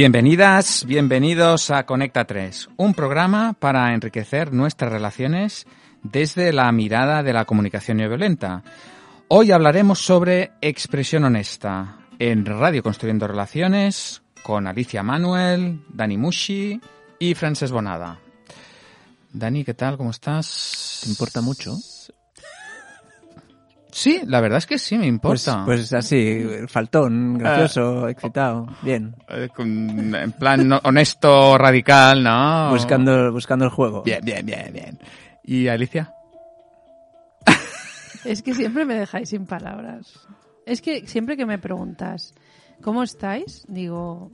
Bienvenidas, bienvenidos a Conecta 3, un programa para enriquecer nuestras relaciones desde la mirada de la comunicación no violenta. Hoy hablaremos sobre expresión honesta en Radio Construyendo Relaciones con Alicia Manuel, Dani Mushi y Frances Bonada. Dani, ¿qué tal? ¿Cómo estás? ¿Te importa mucho? Sí, la verdad es que sí me importa. Pues, pues así, faltón, gracioso, excitado, bien. Eh, en plan honesto, radical, ¿no? Buscando, buscando el juego. Bien, bien, bien, bien. ¿Y Alicia? Es que siempre me dejáis sin palabras. Es que siempre que me preguntas, ¿cómo estáis? Digo,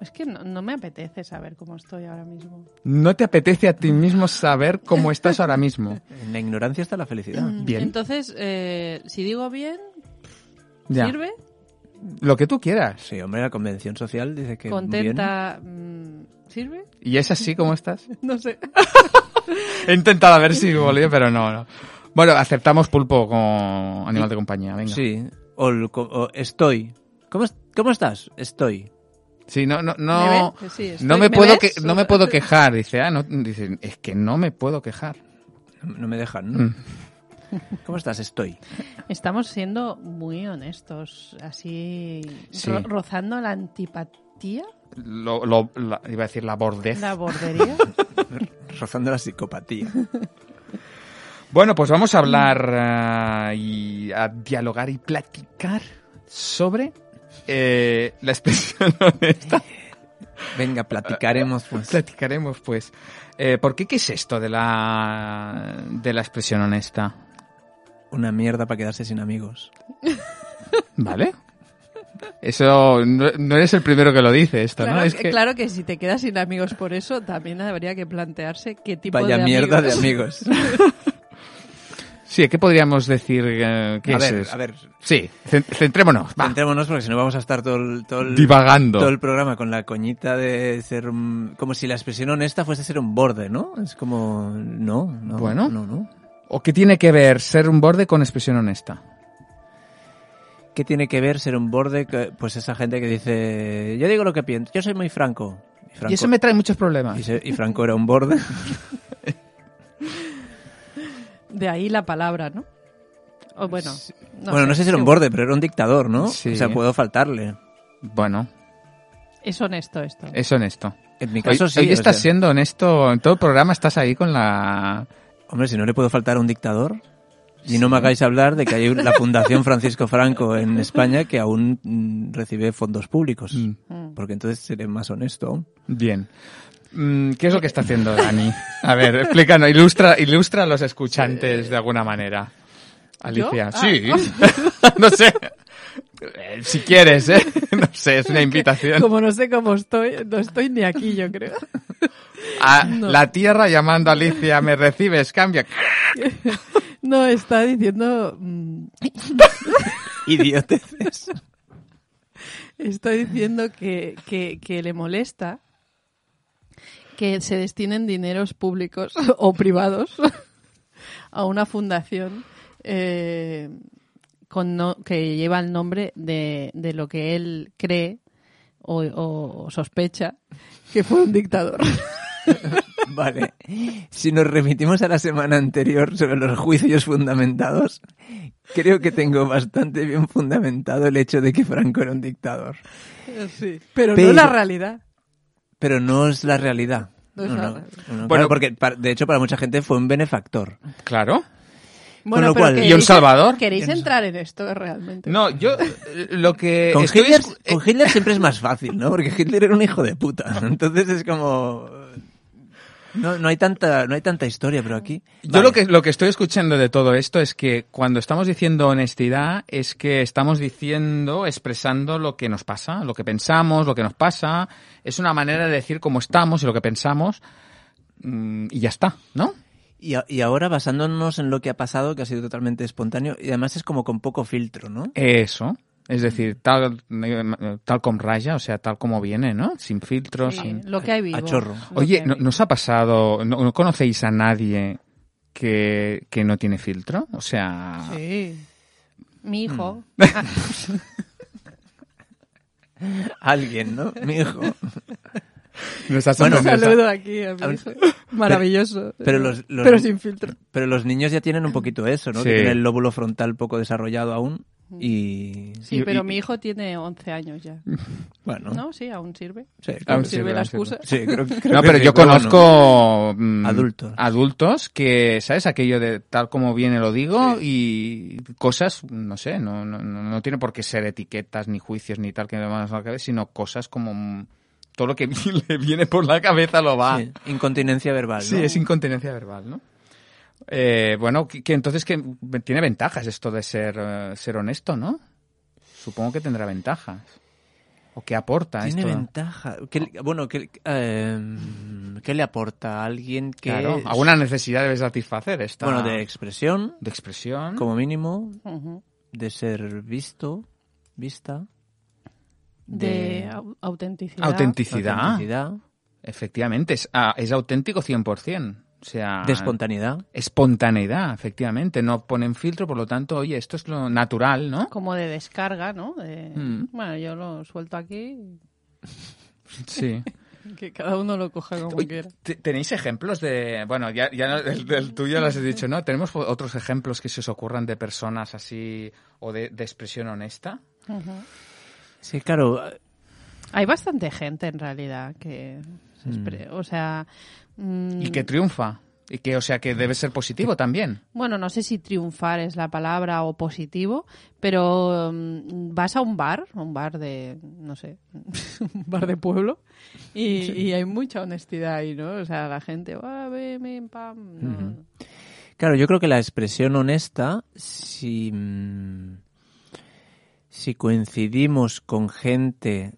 es que no, no me apetece saber cómo estoy ahora mismo. ¿No te apetece a ti mismo saber cómo estás ahora mismo? En la ignorancia está la felicidad. Bien. Entonces, eh, si digo bien, Ya. ¿sirve? Lo que tú quieras. Sí, hombre, la convención social dice que ¿Contenta? mm, ¿Sirve? ¿Y es así como estás? No sé. He intentado a ver si volvió, pero no, no. Bueno, aceptamos pulpo como animal de compañía, venga. Sí. O, o estoy. ¿Cómo, ¿Cómo estás? Estoy. Sí, no, no, ¿Me no. Sí, estoy- No me ¿me puedo que, no me puedo quejar, dice, ah, no, dice, es que no me puedo quejar. No, no me dejan, ¿no? Mm. ¿Cómo estás? Estoy. Estamos siendo muy honestos, así Sí. ro- rozando la antipatía, Lo, lo- la- iba a decir la bordez. la bordería. Rozando la psicopatía. Bueno, pues vamos a hablar eh, y a dialogar y platicar sobre eh, la expresión honesta. Venga, platicaremos, pues. Platicaremos, pues. Eh, ¿Por qué qué es esto de la de la expresión honesta? Una mierda para quedarse sin amigos. ¿Vale? Eso no, no eres el primero que lo dice esto, Claro, ¿no? Es que, claro que si te quedas sin amigos por eso, también habría que plantearse qué tipo Vaya de mierda amigos. de amigos. sí, ¿qué podríamos decir? eh, ¿Qué a es ver, eso? a ver. Sí, cen- centrémonos. Va. Centrémonos porque si no vamos a estar todo el, todo el, Divagando. todo el programa con la coñita de ser un- como si la expresión honesta fuese ser un borde, ¿no? Es como no, no, Bueno. no, no. ¿O qué tiene que ver ser un borde con expresión honesta? ¿Qué tiene que ver ser un borde? que- Pues esa gente que dice, yo digo lo que pienso, yo soy muy franco. Y, Franco, Y eso me trae muchos problemas. y se- y Franco era un borde. De ahí la palabra, ¿no? O bueno, no bueno, no sé si era un borde, pero era un dictador, ¿no? Sí. O sea, puedo faltarle. Bueno, Es honesto esto. es honesto. En mi Hoy, caso sí. hoy estás sea, siendo honesto, en todo el programa estás ahí con la... Hombre, si no le puedo faltar a un dictador. Y no me hagáis hablar de que hay la Fundación Francisco Franco en España que aún mm, recibe fondos públicos. Mm, Mm. Porque entonces seré más honesto aún. Bien. Mm, ¿Qué es lo que está haciendo Dani? A ver, explícanos, ilustra, ilustra a los escuchantes de alguna manera. Alicia. ¿Yo? Ah. Sí. no sé. Eh, Si quieres, ¿eh? No sé, es una invitación. Como no sé cómo estoy, no estoy ni aquí, yo creo. A No. la tierra llamando a Alicia, ¿me recibes? Cambia. No, está diciendo... mm, Idioteces. Está diciendo que, que, que le molesta que se destinen dineros públicos o privados a una fundación eh, con no- que lleva el nombre de, de lo que él cree o, o sospecha que fue un dictador. Vale. Si nos remitimos a la semana anterior sobre los juicios fundamentados, creo que tengo bastante bien fundamentado el hecho de que Franco era un dictador. Sí, pero, Pero- no la realidad. Pero no es la realidad. No es la realidad. no, Bueno, claro, porque de hecho para mucha gente fue un benefactor. Claro. Bueno, lo pero cual- ¿Y un queréis- Salvador? ¿Queréis entrar en esto realmente? No, yo eh, lo que Con Hitler, con Hitler siempre es más fácil, ¿no? Porque Hitler era un hijo de puta. Entonces es como... No, no hay tanta, no hay tanta historia, pero aquí... Yo Vale. lo que, lo que estoy escuchando de todo esto es que cuando estamos diciendo honestidad es que estamos diciendo, expresando lo que nos pasa, lo que pensamos, lo que nos pasa. Es una manera de decir cómo estamos y lo que pensamos mm, y ya está, ¿no? Y, a- y ahora basándonos en lo que ha pasado, que ha sido totalmente espontáneo, y además es como con poco filtro, ¿no? Eso. Es decir, tal, tal como raya, o sea, tal como viene, ¿no? Sin filtros, Sí, sin... lo que hay vivo. a chorro. Oye, ¿no, hay ¿no os ha pasado, no, no conocéis a nadie que, que no tiene filtro? O sea... Sí. Mi hijo. Mm. Alguien, ¿no? Mi hijo. Nos Bueno, Un saludo aquí a mi hijo. Maravilloso. Pero los- los- Pero sin filtro. Pero los niños ya tienen un poquito eso, ¿no? Sí. Que tienen el lóbulo frontal poco desarrollado aún y... Sí, Y- pero y- mi hijo tiene 11 años ya. Bueno, ¿No? Sí, aún sirve. sí, Aún sirve sirve, la excusa. sí, creo, creo No, que pero sí, yo conozco mm, Adultos. adultos que, ¿sabes? Aquello de tal como viene lo digo y cosas, no sé, no, no, no no tiene por qué ser etiquetas ni juicios ni tal que me van a la cabeza, sino cosas como mm, todo lo que le viene por la cabeza lo va. Sí, incontinencia verbal, Sí, es incontinencia verbal, ¿no? Eh, bueno, que, que entonces que tiene ventajas esto de ser, eh, ser honesto, ¿no? Supongo que tendrá ventajas. ¿O qué aporta Tiene esto? ventaja. ¿Qué le- bueno, ¿qué, eh, ¿qué le aporta a alguien que... Claro, alguna necesidad debe satisfacer esta. Bueno, de expresión, de expresión. como mínimo, de ser visto, vista, De au- autenticidad. Autenticidad. autenticidad, Efectivamente, es, ah, es auténtico 100%. O sea, de espontaneidad. espontaneidad, efectivamente. No ponen filtro, por lo tanto, oye, esto es lo natural, ¿no? Como de descarga, ¿no? De- Mm. Bueno, yo lo suelto aquí Sí. que cada uno lo coja como Oye, quiera. te- ¿Tenéis ejemplos de... Bueno, ya, ya del, del tuyo lo has dicho, ¿no? ¿Tenemos otros ejemplos que se os ocurran de personas así o de, de expresión honesta? Ujú. Sí, claro. Hay bastante gente en realidad que... se expre- O sea... mm, Y que triunfa. Y que, o sea, que debe ser positivo también. Bueno, no sé si triunfar es la palabra o positivo, pero mm, vas a un bar, un bar de, no sé, un bar de pueblo, y, y hay mucha honestidad ahí, ¿no? O sea, la gente, "Ah, ven, ven, pam. no. Claro, yo creo que la expresión honesta, si, mm, si coincidimos con gente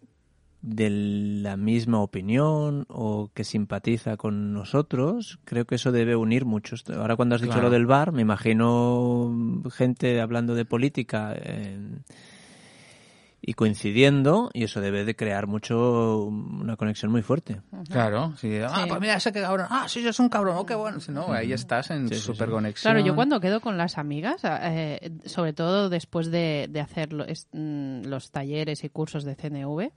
de la misma opinión o que simpatiza con nosotros, creo que eso debe unir muchos. Ahora cuando has dicho Claro. lo del bar, me imagino gente hablando de política eh, y coincidiendo, y eso debe de crear mucho una conexión muy fuerte. Claro. Sí. Ah, Sí. pues mira, ese que cabrón. Ah, sí, es un cabrón. Oh, qué bueno. Si no, ahí estás en Sí, super sí. conexión. Claro, yo cuando quedo con las amigas, eh, sobre todo después de, de hacer lo- es- mm, los talleres y cursos de CNV,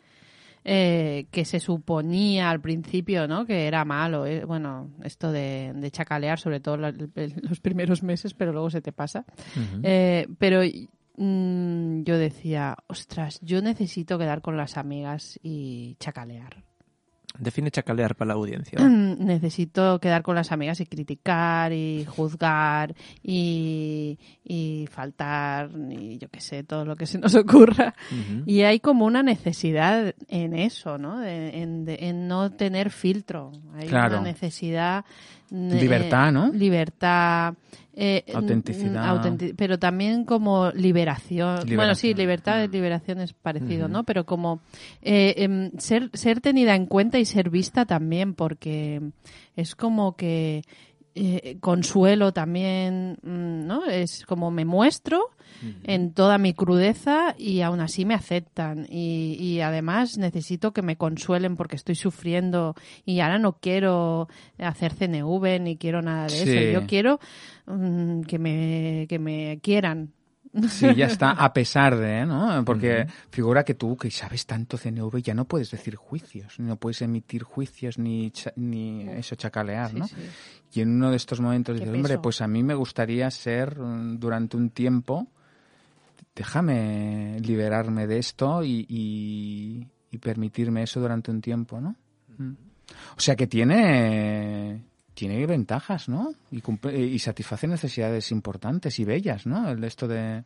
eh, que se suponía al principio ¿no? que era malo, eh, bueno, esto de, de chacalear, sobre todo la- los primeros meses, pero luego se te pasa. Eh, pero mm, yo decía, ostras, yo necesito quedar con las amigas y chacalear. Define chacalear para la audiencia. necesito quedar con las amigas y criticar y juzgar y, y faltar y yo qué sé, todo lo que se nos ocurra. Y hay como una necesidad en eso, ¿no? De- en, de- en no tener filtro. Hay Claro. una necesidad... eh, Libertad, ¿no? Libertad. eh, Autenticidad. autenti- pero también como liberación. Bueno, sí, libertad y liberación es parecido, ¿no? Pero como eh, em, ser, ser tenida en cuenta y ser vista también, porque es como que eh, consuelo también, mm, ¿no? Es como me muestro en toda mi crudeza y aún así me aceptan. Y, y además necesito que me consuelen porque estoy sufriendo y ahora no quiero hacer CNV ni quiero nada de Sí. eso. Yo quiero mm, que, me, que me quieran. Sí, ya está, a pesar de, ¿no? Porque figura que tú, que sabes tanto CNV, ya no puedes decir juicios, no puedes emitir juicios ni, cha- ni eso, chacalear, Sí, ¿no? sí. Y en uno de estos momentos dices, hombre, pues a mí me gustaría ser durante un tiempo, déjame liberarme de esto y, y- y permitirme eso durante un tiempo, ¿no? O sea que tiene tiene ventajas, ¿no? Y, cumple- y satisface necesidades importantes y bellas, ¿no? El esto de...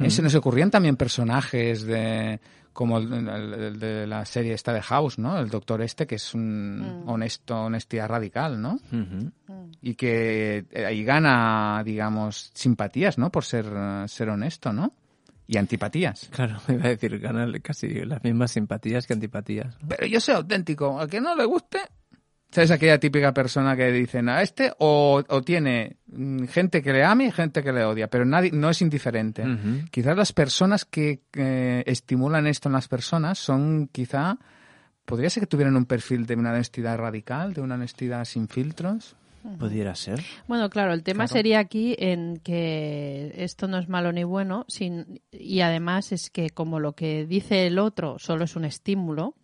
Eh, Se nos ocurrían también personajes de como el, el- el de la serie esta de House, ¿no? El doctor este que es un Mm. honesto, honestidad radical, ¿no? Ujú. Y que eh, ahí gana, digamos, simpatías, ¿no? Por ser, ser honesto, ¿no? Y antipatías. Claro, iba a decir, ganan casi las mismas simpatías que antipatías. ¿no? Pero yo soy auténtico. A que no le guste, ¿sabes? Aquella típica persona que dicen a este o, o tiene mm, gente que le ame y gente que le odia, pero nadie no es indiferente. Ujú. Quizás las personas que eh, estimulan esto en las personas son quizá, podría ser que tuvieran un perfil de una honestidad radical, de una honestidad sin filtros. pudiera ser. Bueno, claro, el tema Claro. sería aquí en que esto no es malo ni bueno, sin, y además es que como lo que dice el otro solo es un estímulo,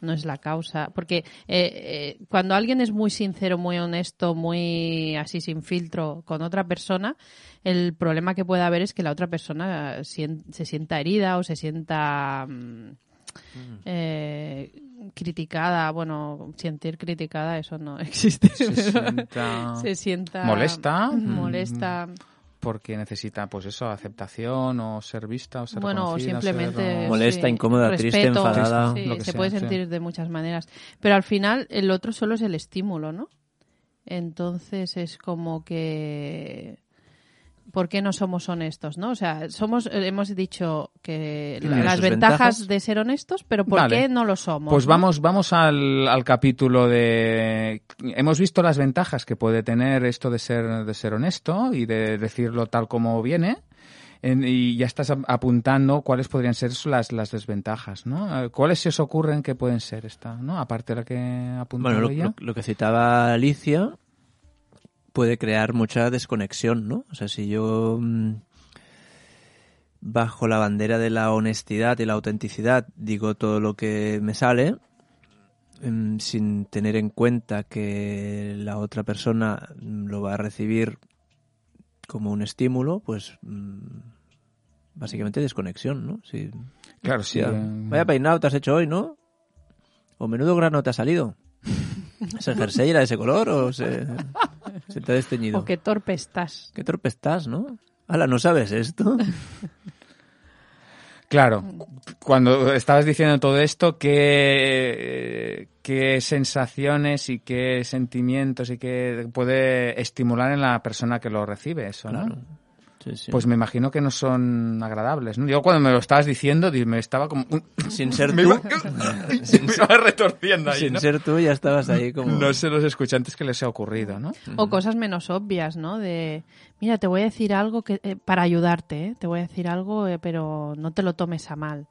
no es la causa, porque eh, eh, cuando alguien es muy sincero, muy honesto, muy así sin filtro con otra persona, el problema que puede haber es que la otra persona se sienta herida o se sienta mm, eh, criticada, bueno, sentir criticada, eso no existe. Se sienta se sienta molesta, molesta porque necesita, pues eso, aceptación o ser vista o ser bueno simplemente ser, o- Molesta, incómoda, triste, enfadada. sí, Lo que se sea, puede sí. sentir de muchas maneras pero al final el otro solo es el estímulo no entonces es como que ¿Por qué no somos honestos, no? O sea, somos, eh, hemos dicho que Tiene las ventajas, ventajas. de ser honestos, pero ¿por Vale. qué no lo somos? Pues no? vamos, vamos al, al capítulo de. Hemos visto las ventajas que puede tener esto de ser, de ser honesto y de decirlo tal como viene. En- y ya estás ap- apuntando cuáles podrían ser las, las desventajas, ¿no? Eh, ¿Cuáles se os ocurren que pueden ser esta, ¿no? Aparte de la que ha apuntado Bueno, lo, ella. lo- lo que citaba Alicia puede crear mucha desconexión, ¿no? O sea, si yo mm, bajo la bandera de la honestidad y la autenticidad digo todo lo que me sale mm, sin tener en cuenta que la otra persona mm, lo va a recibir como un estímulo, pues mm, básicamente desconexión, ¿no? Si, Claro, sí. Vaya peinado te has hecho hoy, ¿no? O menudo grano te ha salido. ¿Ese jersey era de ese color o se, se te ha desteñido? O qué torpe estás. Qué torpe estás, ¿no? Ala, ¿no sabes esto? Claro, cuando estabas diciendo todo esto, ¿qué, qué sensaciones y qué sentimientos y qué puede estimular en la persona que lo recibe eso, ¿no? Claro. Sí, sí. Pues me imagino que no son agradables, ¿no? Yo cuando me lo estabas diciendo, di- me estaba como... sin ser me tú, iba, me iba retorciendo ahí, sin ¿no? ser tú ya estabas ahí como... No sé los escuchantes que les ha ocurrido, ¿no? O cosas menos obvias, ¿no? De, mira, te voy a decir algo que eh, para ayudarte, ¿eh? te voy a decir algo, eh, pero no te lo tomes a mal.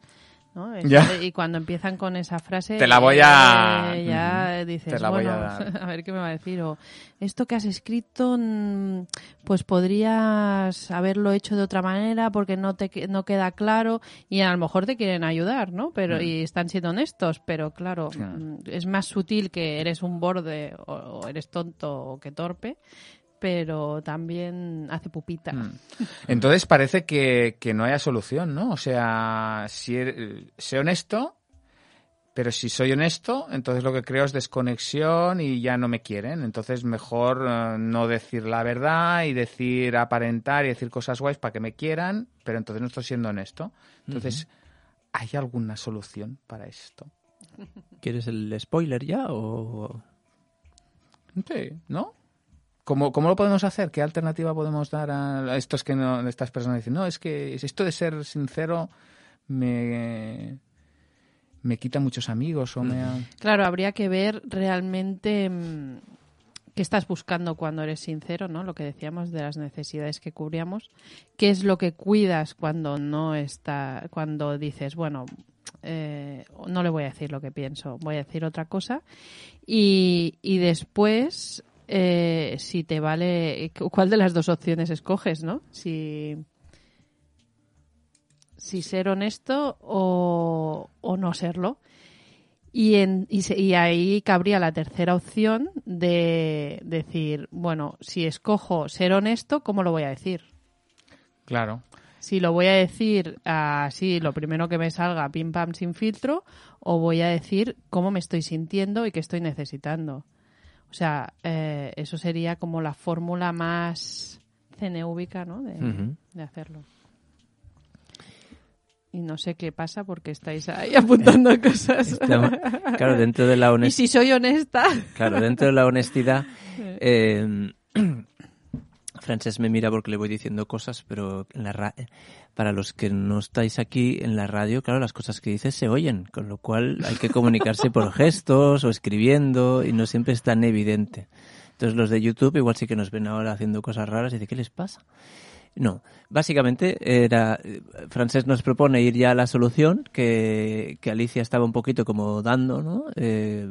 ¿No? Es- Ya. Y cuando empiezan con esa frase, Te la voy a- eh, ya Ujú. dices, Te la voy bueno, a dar. a ver qué me va a decir. O esto que has escrito, mm, pues podrías haberlo hecho de otra manera porque no te no queda claro y a lo mejor te quieren ayudar, ¿no? Pero y están siendo honestos, pero claro, Claro. mm, es más sutil que eres un borde o, o eres tonto o que torpe, pero también hace pupita. Mm. Entonces parece que, que no haya solución, ¿no? O sea, si er- sé honesto, pero si soy honesto, entonces lo que creo es desconexión y ya no me quieren. Entonces mejor eh, no decir la verdad y decir aparentar y decir cosas guays para que me quieran, pero entonces no estoy siendo honesto. Entonces, ¿hay alguna solución para esto? ¿Quieres el spoiler ya o...? Sí, ¿no? ¿Cómo, ¿Cómo lo podemos hacer? ¿Qué alternativa podemos dar a estos que no, estas personas dicen, no, es que esto de ser sincero me, me quita muchos amigos o me... ha-". Claro, habría que ver realmente mm, qué estás buscando cuando eres sincero, ¿no? Lo que decíamos de las necesidades que cubríamos, qué es lo que cuidas cuando no está, cuando dices, bueno, eh, no le voy a decir lo que pienso, voy a decir otra cosa y, y después eh, si te vale, ¿cuál de las dos opciones escoges, no? Si si ser honesto o, o no serlo. Y, en, y, se- y ahí cabría la tercera opción de decir, bueno, si escojo ser honesto, ¿cómo lo voy a decir? Claro. Si lo voy a decir así, lo primero que me salga, pim pam, sin filtro, o voy a decir cómo me estoy sintiendo y qué estoy necesitando. O sea, eh, eso sería como la fórmula más ceneúbica, ¿no? De, hacerlo. Y no sé qué pasa porque estáis ahí apuntando cosas. Estamos- claro, dentro de la Y honestidad... si soy honesta, Claro, dentro de la honestidad, eh, Francés me mira porque le voy diciendo cosas, pero en la ra- para los que no estáis aquí en la radio, claro, las cosas que dices se oyen, con lo cual hay que comunicarse por gestos o escribiendo y no siempre es tan evidente. Entonces los de YouTube igual sí que nos ven ahora haciendo cosas raras y dicen, ¿qué les pasa? No, básicamente era Francés nos propone ir ya a la solución que, que Alicia estaba un poquito como dando, ¿no? Eh,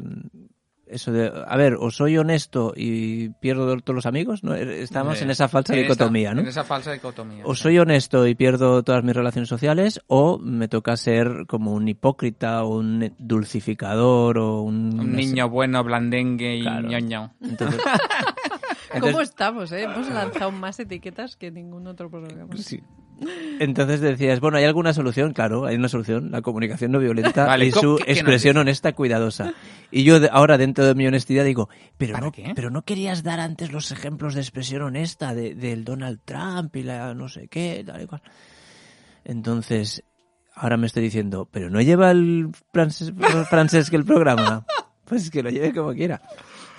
eso de, a ver, o soy honesto y pierdo todos los amigos, ¿no? Estamos Eh, en esa falsa en dicotomía, ¿no? En esa falsa dicotomía. O soy honesto y pierdo todas mis relaciones sociales, o me toca ser como un hipócrita o un dulcificador o un... Un niño bueno, blandengue y Claro. ñoño. Entonces, ¿Cómo estamos, eh? Hemos lanzado más etiquetas que ningún otro programa. sí. Entonces decías, bueno, ¿hay alguna solución? Claro, hay una solución, la comunicación no violenta Vale, y ¿cómo- su qué- expresión honesta, cuidadosa. Y yo ahora, dentro de mi honestidad, digo, pero ¿Para no, qué? pero no querías dar antes los ejemplos de expresión honesta de- del Donald Trump y la no sé qué, tal y cual. Entonces, ahora me estoy diciendo, pero no lleva el francés, francés que el programa. Pues que lo lleve como quiera.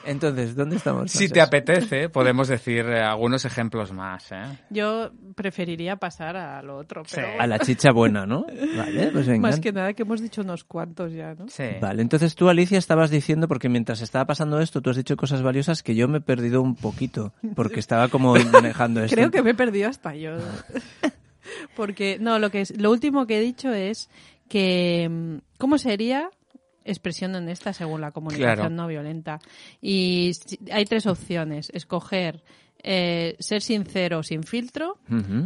Entonces, ¿dónde estamos? Si te apetece, podemos decir eh, algunos ejemplos más, ¿eh? Yo preferiría pasar a lo otro, pero Sí. A la chicha buena, ¿no? Vale, pues venga. más que nada que hemos dicho unos cuantos ya, ¿no? Sí. Vale, entonces tú, Alicia, estabas diciendo, porque mientras estaba pasando esto, tú has dicho cosas valiosas que yo me he perdido un poquito, porque estaba como manejando esto. Creo que me he perdido hasta yo. Porque, no, lo que es, lo último que he dicho es que, mm, ¿cómo sería expresión honesta según la comunicación Claro. no violenta? Y hay tres opciones. Escoger eh, ser sincero sin filtro,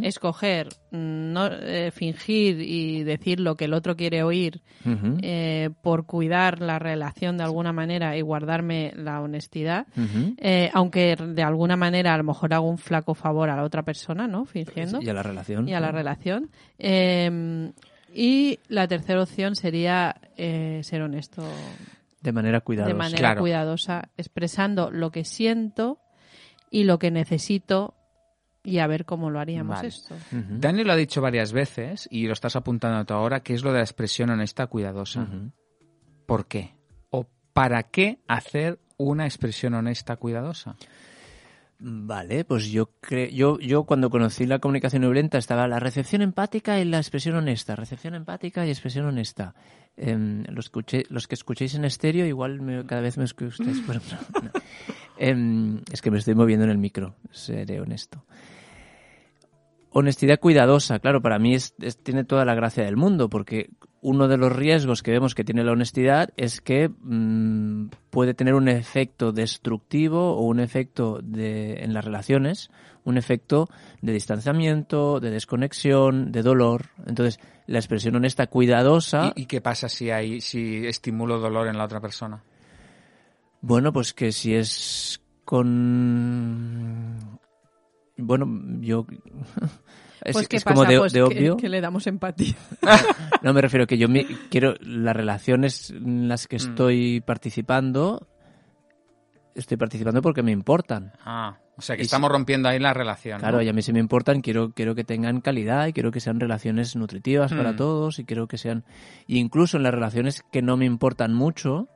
escoger mm, no eh, fingir y decir lo que el otro quiere oír eh, por cuidar la relación de alguna manera y guardarme la honestidad. Eh, aunque de alguna manera a lo mejor hago un flaco favor a la otra persona, ¿no? Fingiendo. Y a la relación. Y a la relación. Y la tercera opción sería eh, ser honesto De manera cuidadosa. de manera Claro. cuidadosa, expresando lo que siento y lo que necesito y a ver cómo lo haríamos Vale. esto. Dani lo ha dicho varias veces y lo estás apuntando tú ahora, que es lo de la expresión honesta cuidadosa. ujú. ¿Por qué? ¿O para qué hacer una expresión honesta cuidadosa? Vale, pues yo creo, yo, yo cuando conocí la comunicación no violenta estaba la recepción empática y la expresión honesta, recepción empática y expresión honesta. Em, los, escuché- los que escuchéis en estéreo igual me- cada vez me escucháis. por- no. Em, es que me estoy moviendo en el micro, seré honesto. Honestidad cuidadosa, claro, para mí es- tiene toda la gracia del mundo, porque uno de los riesgos que vemos que tiene la honestidad es que mm, puede tener un efecto destructivo o un efecto de, en las relaciones, un efecto de distanciamiento, de desconexión, de dolor. Entonces, la expresión honesta cuidadosa, ¿Y, y qué pasa si hay si estimulo dolor en la otra persona? bueno, pues que si es con... Bueno, yo... Es, Pues, ¿qué es pasa? como de, Pues de obvio. Que, le damos empatía. No, me refiero que yo me- quiero las relaciones en las Mm. que estoy participando, estoy participando porque me importan. Ah, o sea que Y estamos rompiendo ahí la relación. ¿no? Claro, y a mí si me importan, quiero, quiero que tengan calidad y quiero que sean relaciones nutritivas para Mm. todos y quiero que sean... y incluso en las relaciones que no me importan mucho,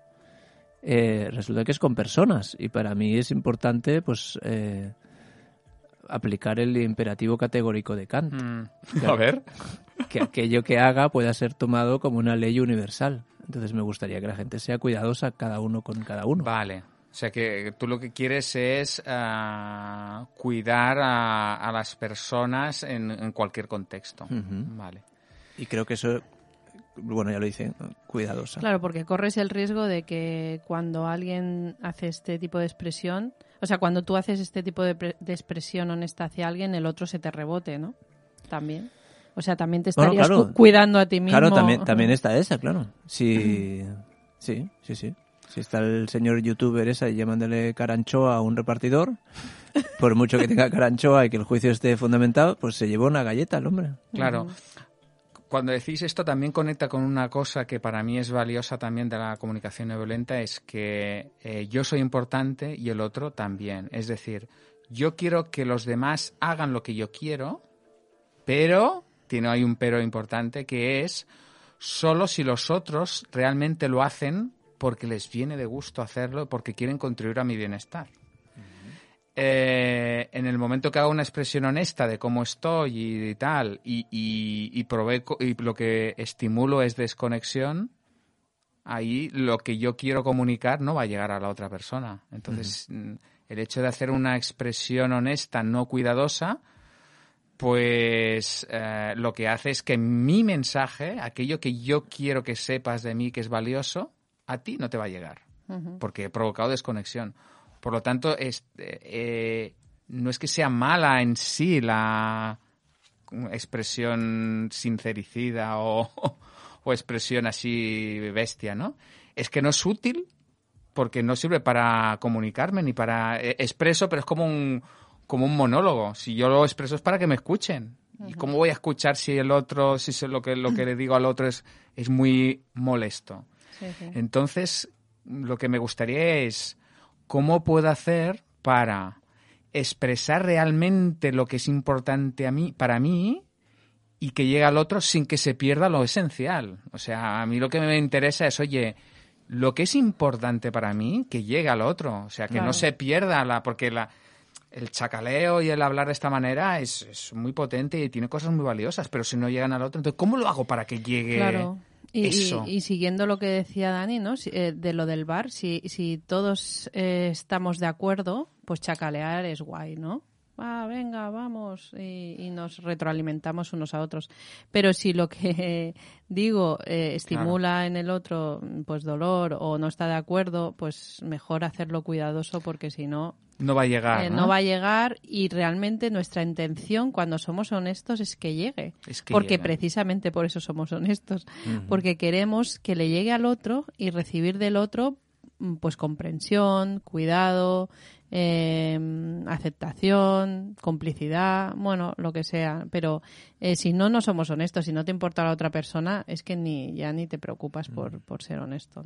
eh, resulta que es con personas y para mí es importante pues eh, aplicar el imperativo categórico de Kant. Mm. Claro. A ver. que aquello que haga pueda ser tomado como una ley universal. Entonces me gustaría que la gente sea cuidadosa cada uno con cada uno. Vale. O sea que tú lo que quieres es ah, cuidar a, a las personas en, en cualquier contexto. Vale. Y creo que eso, bueno, ya lo dice, cuidadosa. Claro, porque corres el riesgo de que cuando alguien hace este tipo de expresión, o sea, cuando tú haces este tipo de, pre- de expresión honesta hacia alguien, el otro se te rebote, ¿no? También. O sea, también te Bueno, estarías claro. cu- cuidando a ti mismo. Claro, también, también está esa, claro. Sí, sí, sí, sí. Si está el señor youtuber esa y llamándole caranchoa a un repartidor, por mucho que tenga caranchoa y que el juicio esté fundamentado, pues se llevó una galleta el hombre. Claro. Cuando decís esto también conecta con una cosa que para mí es valiosa también de la comunicación no violenta, es que eh, yo soy importante y el otro también. Es decir, yo quiero que los demás hagan lo que yo quiero, pero tiene ahí un pero importante que es solo si los otros realmente lo hacen porque les viene de gusto hacerlo, porque quieren contribuir a mi bienestar. Eh, en el momento que hago una expresión honesta de cómo estoy y, tal, y, y, y lo que estimulo es desconexión, ahí lo que yo quiero comunicar no va a llegar a la otra persona. Entonces, mm, el hecho de hacer una expresión honesta, no cuidadosa, pues eh, lo que hace es que mi mensaje, aquello que yo quiero que sepas de mí que es valioso, a ti no te va a llegar. porque he provocado desconexión. Por lo tanto, es, eh, no es que sea mala en sí la expresión sincericida o, o expresión así bestia, ¿no? Es que no es útil porque no sirve para comunicarme ni para eh, expreso, pero es como un como un monólogo. Si yo lo expreso es para que me escuchen. ¿Y cómo voy a escuchar si el otro, si lo que lo que le digo al otro es es muy molesto? Entonces, lo que me gustaría es cómo puedo hacer para expresar realmente lo que es importante a mí, para mí, y que llegue al otro sin que se pierda lo esencial. O sea, a mí lo que me interesa es, oye, lo que es importante para mí, que llegue al otro. O sea, que no se pierda la, porque la, el chacaleo y el hablar de esta manera es, es, muy potente y tiene cosas muy valiosas, pero si no llegan al otro, entonces, ¿cómo lo hago para que llegue claro. Y, Y, siguiendo lo que decía Dani, ¿no? Eh, de lo del bar, si, si todos eh, estamos de acuerdo, pues chacalear es guay, ¿no? Ah, venga, vamos, y, nos retroalimentamos unos a otros. Pero si lo que digo eh, estimula en el otro pues dolor o no está de acuerdo, pues mejor hacerlo cuidadoso porque si no... No va a llegar. Eh, ¿no? va a llegar y realmente nuestra intención cuando somos honestos es que llegue. porque precisamente por eso somos honestos. Porque queremos que le llegue al otro y recibir del otro pues comprensión, cuidado, eh, aceptación, complicidad, bueno, lo que sea. Pero eh, si no, no somos honestos, si no te importa la otra persona, es que ni ya ni te preocupas por, mm. por ser honesto.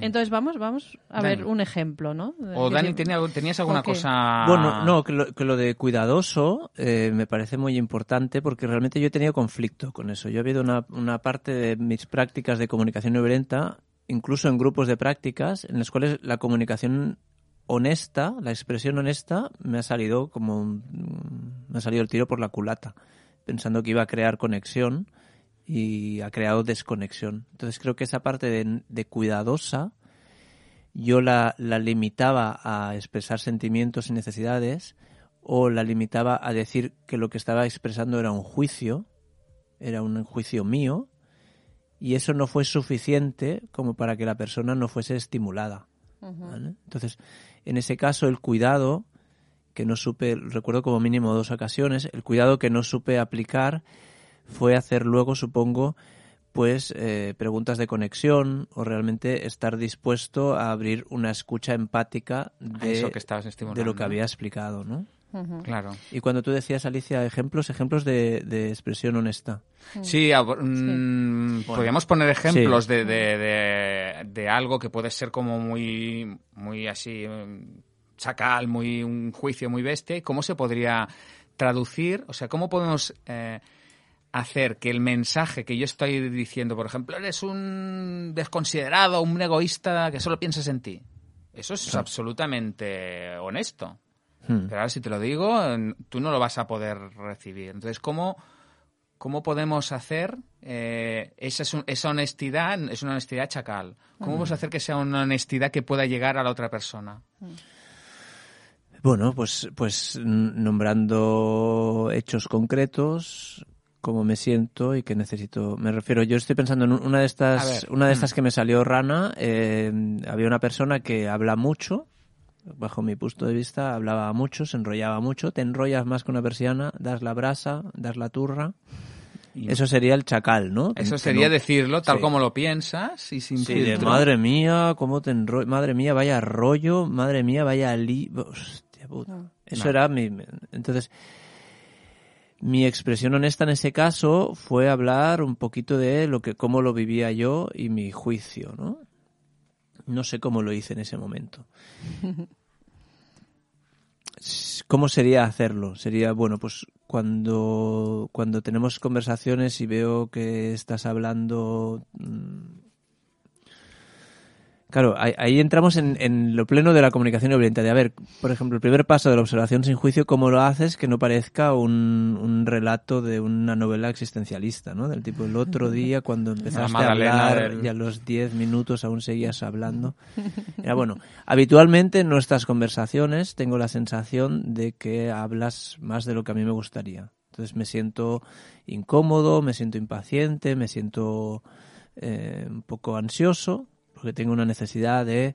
Entonces vamos, vamos a ver un ejemplo, ¿no? O Dani, ¿tenías alguna cosa? Bueno, no, que lo, de cuidadoso eh, me parece muy importante porque realmente yo he tenido conflicto con eso. Yo he habido una, una parte de mis prácticas de comunicación no violenta, incluso en grupos de prácticas, en las cuales la comunicación honesta, la expresión honesta, me ha salido como me ha salido el tiro por la culata, pensando que iba a crear conexión y ha creado desconexión. Entonces creo que esa parte de, cuidadosa yo la, la, limitaba a expresar sentimientos y necesidades o la limitaba a decir que lo que estaba expresando era un juicio, era un juicio mío, y eso no fue suficiente como para que la persona no fuese estimulada. Entonces, en ese caso, el cuidado que no supe, recuerdo como mínimo dos ocasiones, el cuidado que no supe aplicar fue hacer luego, supongo, pues eh, preguntas de conexión o realmente estar dispuesto a abrir una escucha empática de, eso que estabas de lo que había explicado, ¿no? Claro. Y cuando tú decías, Alicia, ejemplos, ejemplos de, expresión honesta. Sí, mm, podríamos poner ejemplos de, de, algo que puede ser como muy, muy así, mm, chacal, muy un juicio muy bestia. ¿Y cómo se podría traducir? O sea, ¿cómo podemos eh, hacer que el mensaje que yo estoy diciendo, por ejemplo, eres un desconsiderado, un egoísta que solo piensas en ti? Eso es absolutamente honesto. Hmm. Pero ahora si te lo digo, tú no lo vas a poder recibir. Entonces, ¿cómo, cómo podemos hacer eh, esa, esa honestidad? Es una honestidad chacal. ¿Cómo podemos hacer que sea una honestidad que pueda llegar a la otra persona? Hmm. Bueno, pues, pues nombrando hechos concretos, cómo me siento y qué necesito. Me refiero, yo estoy pensando en una de estas, una de estas hmm. que me salió rana. Eh, había una persona que habla mucho, bajo mi punto de vista, hablaba mucho, se enrollaba mucho. Te enrollas más que una persiana, das la brasa, das la turra. Eso sería el chacal, ¿no? Eso sería decirlo tal como lo piensas y sin sí, madre mía, cómo te enrollo, madre mía, vaya rollo, madre mía, vaya li... Hostia puta. Ah. Eso era mi... Entonces, mi expresión honesta en ese caso fue hablar un poquito de lo que, cómo lo vivía yo y mi juicio, ¿no? No sé cómo lo hice en ese momento. ¿Cómo sería hacerlo? Sería, bueno, pues cuando, cuando tenemos conversaciones y veo que estás hablando mm, Claro, ahí, entramos en, lo pleno de la comunicación violenta. De a ver, por ejemplo, el primer paso de la observación sin juicio, ¿cómo lo haces que no parezca un, relato de una novela existencialista, ¿no? Del tipo, el otro día cuando empezaste a hablar y a los 10 minutos aún seguías hablando. Era bueno, habitualmente en nuestras conversaciones tengo la sensación de que hablas más de lo que a mí me gustaría. Entonces me siento incómodo, me siento impaciente, me siento eh, un poco ansioso porque tengo una necesidad de,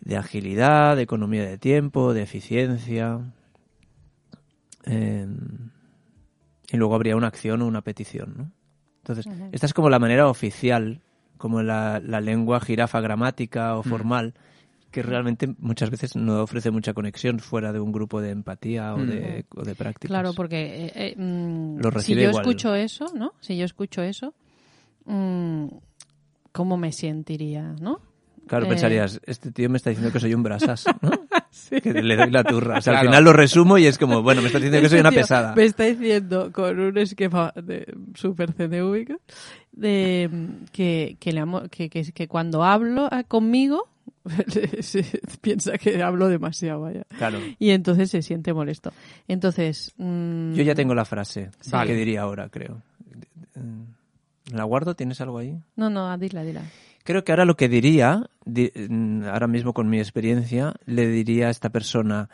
de agilidad, de economía de tiempo, de eficiencia. Eh, y luego habría una acción o una petición, ¿no? Entonces, esta es como la manera oficial, como la, la lengua jirafa gramática o formal, que realmente muchas veces no ofrece mucha conexión fuera de un grupo de empatía o, de, o de prácticas. Claro, porque eh, eh, mm, Lo si yo igual. escucho eso, ¿no? Si yo escucho eso, mm, ¿cómo me sentiría, no? Claro, Eh. pensarías, este tío me está diciendo que soy un brasas, ¿no? Que le doy la turra. O sea, Claro. al final lo resumo y es como, bueno, me está diciendo que soy Este una tío pesada. Me está diciendo con un esquema de super CNV de que, que, le amo- que, que, que cuando hablo ah, conmigo se piensa que hablo demasiado, vaya. Claro. Y entonces se siente molesto. Entonces, mm, Yo ya tengo la frase Vale. que diría ahora, creo. ¿La guardo? ¿Tienes algo ahí? No, no, dila, dila. Creo que ahora lo que diría, di- mm, ahora mismo con mi experiencia, le diría a esta persona,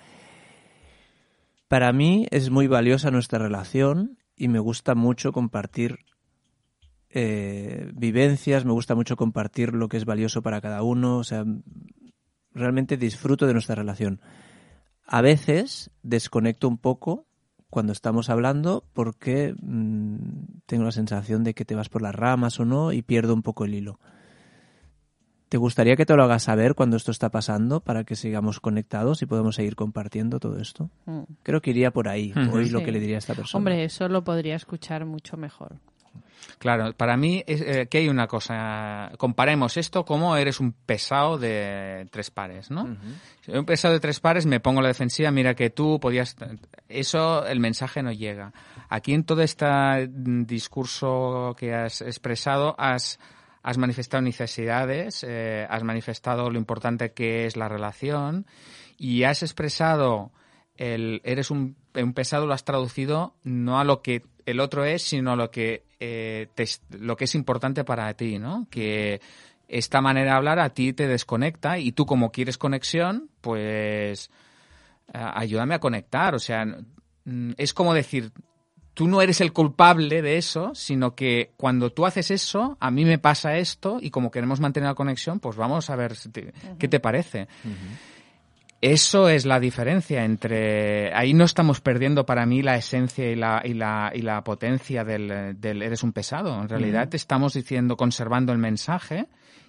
para mí es muy valiosa nuestra relación y me gusta mucho compartir eh, vivencias, me gusta mucho compartir lo que es valioso para cada uno, o sea, realmente disfruto de nuestra relación. A veces desconecto un poco cuando estamos hablando porque mm, tengo la sensación de que te vas por las ramas o no y pierdo un poco el hilo. ¿Te gustaría que te lo hagas saber cuando esto está pasando para que sigamos conectados y podamos seguir compartiendo todo esto? Mm. Creo que iría por ahí, Ujú. hoy lo que le diría a esta persona. Hombre, eso lo podría escuchar mucho mejor. Claro, para mí es, eh, que hay una cosa. Comparemos esto como eres un pesado de tres pares, ¿no? Si un pesado de tres pares, me pongo la defensiva, mira que tú podías... Eso, el mensaje no llega. Aquí en todo este discurso que has expresado, has, has manifestado necesidades, eh, has manifestado lo importante que es la relación y has expresado el eres un, un pesado, lo has traducido no a lo que el otro es, sino a lo que, eh, te lo que es importante para ti, ¿no? Que esta manera de hablar a ti te desconecta y tú como quieres conexión, pues eh, ayúdame a conectar. O sea, mm, es como decir, tú no eres el culpable de eso, sino que cuando tú haces eso, a mí me pasa esto y como queremos mantener la conexión, pues vamos a ver si te- qué te parece. Eso es la diferencia entre... Ahí no estamos perdiendo para mí la esencia y la, y la, y la potencia del, del eres un pesado. En realidad te estamos diciendo, conservando el mensaje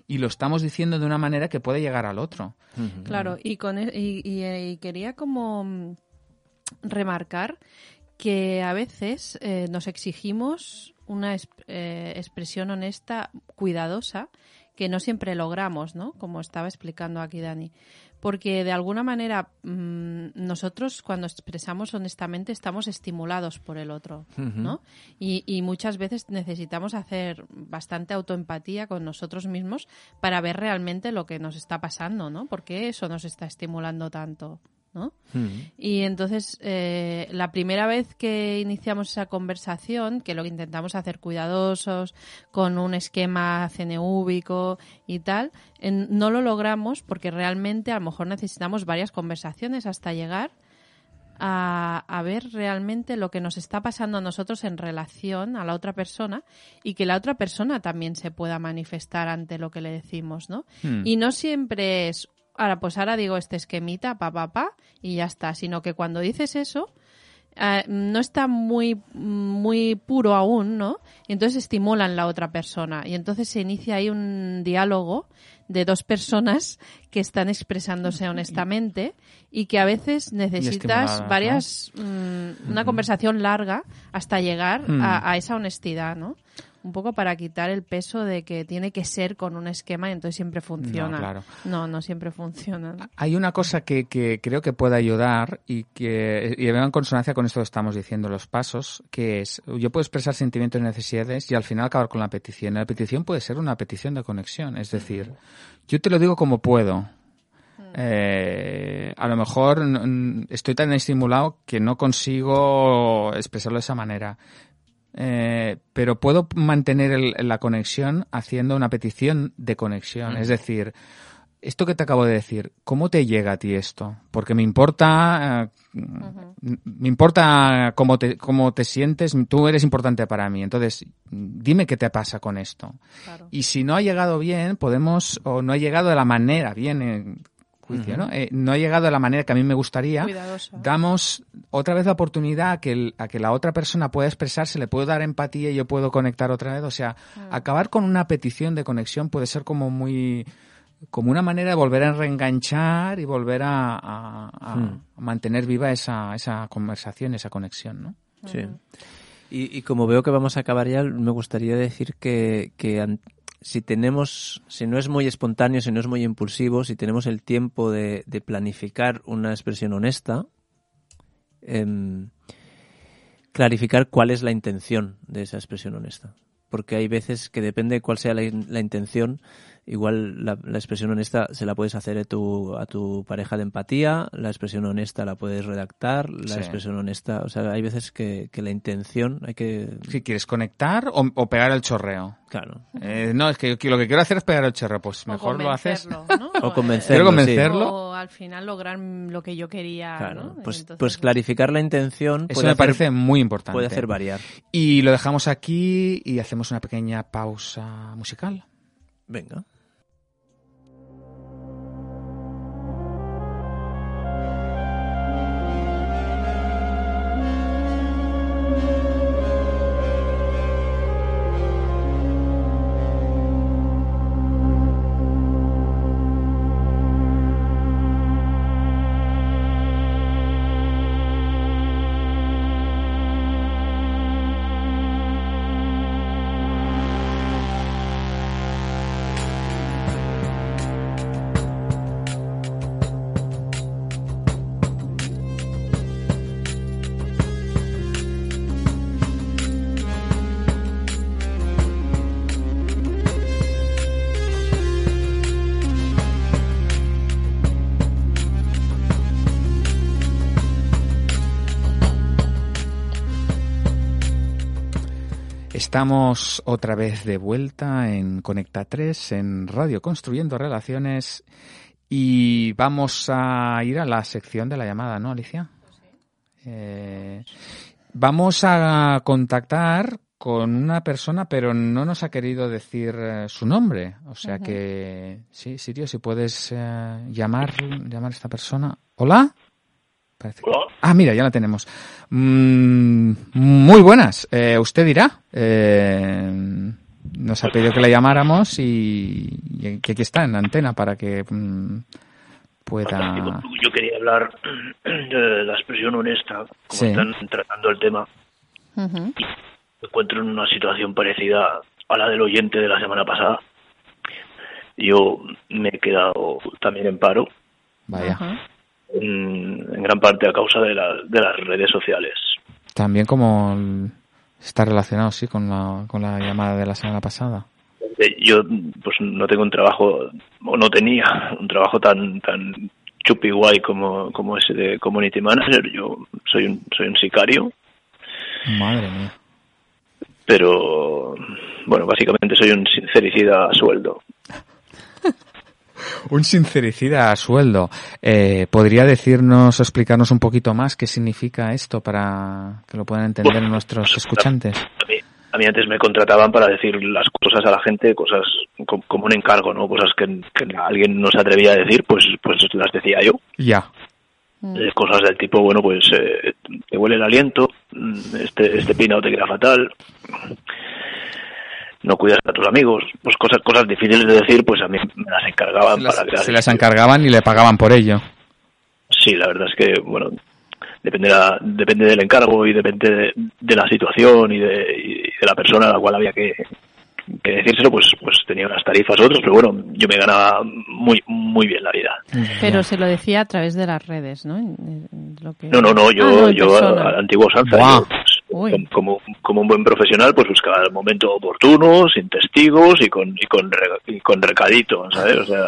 y lo estamos diciendo de una manera que puede llegar al otro. Claro, y, con e- y, y, eh, y quería como mm, remarcar que a veces eh, nos exigimos una es- eh, expresión honesta, cuidadosa, que no siempre logramos, ¿no? Como estaba explicando aquí Dani. Porque de alguna manera mm, nosotros cuando expresamos honestamente estamos estimulados por el otro, ¿no? Y, y muchas veces necesitamos hacer bastante autoempatía con nosotros mismos para ver realmente lo que nos está pasando, ¿no? ¿Por qué eso nos está estimulando tanto? ¿No? Y entonces, eh, la primera vez que iniciamos esa conversación, que lo que intentamos hacer cuidadosos, con un esquema CNVico y tal, en- no lo logramos porque realmente a lo mejor necesitamos varias conversaciones hasta llegar a, a ver realmente lo que nos está pasando a nosotros en relación a la otra persona y que la otra persona también se pueda manifestar ante lo que le decimos, ¿no? Hmm. Y no siempre es, ahora pues ahora digo este esquemita, pa, pa, pa, y ya está, sino que cuando dices eso, eh, no está muy, muy puro aún, ¿no? Y entonces estimulan la otra persona y entonces se inicia ahí un diálogo de dos personas que están expresándose honestamente y que a veces necesitas varias, mm, una conversación larga hasta llegar Mm. a, a esa honestidad, ¿no? Un poco para quitar el peso de que tiene que ser con un esquema y entonces siempre funciona. claro. No, no siempre funciona. ¿no? Hay una cosa que, que creo que puede ayudar y que y en consonancia con esto que estamos diciendo, los pasos, que es, yo puedo expresar sentimientos y necesidades y al final acabar con la petición. La petición puede ser una petición de conexión, es decir, yo te lo digo como puedo. Eh, a lo mejor mm, estoy tan estimulado que no consigo expresarlo de esa manera. Eh, pero puedo mantener el- la conexión haciendo una petición de conexión. Es decir, esto que te acabo de decir, ¿cómo te llega a ti esto? Porque me importa, eh, me importa cómo te, cómo te sientes, tú eres importante para mí, entonces dime qué te pasa con esto. Claro. Y si no ha llegado bien, podemos, o no ha llegado de la manera bien juicio, ¿no? Eh, no ha llegado de la manera que a mí me gustaría, Cuidadosa. damos otra vez la oportunidad a que, el- a que la otra persona pueda expresarse, le puedo dar empatía y yo puedo conectar otra vez. O sea, acabar con una petición de conexión puede ser como muy como una manera de volver a reenganchar y volver a, a- a- a mantener viva esa, esa conversación, esa conexión, ¿no? Sí. Y, y como veo que vamos a acabar ya, me gustaría decir que, que si tenemos, si no es muy espontáneo, si no es muy impulsivo, si tenemos el tiempo de, planificar una expresión honesta, em, clarificar cuál es la intención de esa expresión honesta. Porque hay veces que depende de cuál sea la intención, igual la, la expresión honesta se la puedes hacer a tu, a tu pareja de empatía, la expresión honesta la puedes redactar, la Sí. expresión honesta, o sea, hay veces que, que la intención hay que, Si quieres conectar o, o pegar el chorreo. claro, Eh, no, es que yo- lo que quiero hacer es pegar el chorreo, pues O mejor lo haces. convencerlo, ¿no? O convencerlo, Quiero sí. convencerlo. O al final lograr lo que yo quería, claro. ¿no? Pues, Entonces, pues clarificar la intención Eso me hacer- parece muy importante. puede hacer variar. Y lo dejamos aquí y hacemos una pequeña pausa musical. Venga. Estamos otra vez de vuelta en Conecta 3, en Radio Construyendo Relaciones, y vamos a ir a la sección de la llamada, ¿no, Alicia? Eh, vamos a contactar con una persona, pero no nos ha querido decir eh, su nombre. O sea que, sí, Sirio, si puedes eh, llamar, llamar a esta persona. ¿Hola? Parece que- Hola. Ah, mira, ya la tenemos. Mm, muy buenas. Eh, usted dirá. Eh, nos ha pedido que la llamáramos y, y que aquí está en la antena para que mm, pueda. Yo quería hablar de la expresión honesta, como Sí. están tratando el tema. Ujú. Me encuentro en una situación parecida a la del oyente de la semana pasada. Yo me he quedado también en paro, Vaya. En gran parte a causa de, la- de las redes sociales. También como está relacionado, sí, con la, con la llamada de la semana pasada. Eh, Yo pues no tengo un trabajo, o no tenía un trabajo tan tan chupi guay como, como ese de community manager. Yo soy un, soy un sicario Madre mía. pero bueno, básicamente soy un sincericida a sueldo. Un sincericida a sueldo. Eh, ¿Podría decirnos explicarnos un poquito más qué significa esto para que lo puedan entender nuestros escuchantes? A mí, a mí antes me contrataban para decir las cosas a la gente, cosas co- como un encargo, ¿no? Cosas que, que alguien no se atrevía a decir, pues pues las decía yo. Ya. Eh, cosas del tipo, bueno, pues eh, te huele el aliento, mm, este, este peinado te queda fatal, no cuidas a tus amigos, pues cosas cosas difíciles de decir, pues a mí me las encargaban Se las, para crear. se las encargaban y le pagaban por ello. Sí, la verdad es que, bueno, depende, la- depende del encargo y depende de, de la situación y de, y de la persona a la cual había que, que decírselo, pues, pues tenía unas tarifas otras, pero bueno, yo me ganaba muy, muy bien la vida. Pero se lo decía a través de las redes, ¿no? Lo que- No, no, no, yo, Ah, no, yo a, a la antigua usanza, Guau. yo, Uy. como, como un buen profesional, pues buscaba el momento oportuno, sin testigos y con, y con, re- y con recadito, ¿sabes? O sea,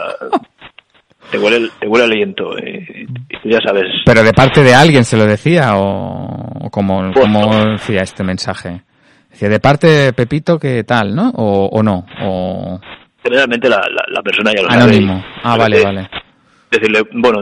te huele el, te huele el aliento tú ya sabes. ¿Pero de parte de alguien se lo decía o, o cómo, Pues cómo no. decía este mensaje? Decía, de parte de Pepito, ¿qué tal, no? O, o no. O Generalmente la, la, la persona ya lo sabe. anónimo. y- Ah, vale, vale. decirle, bueno,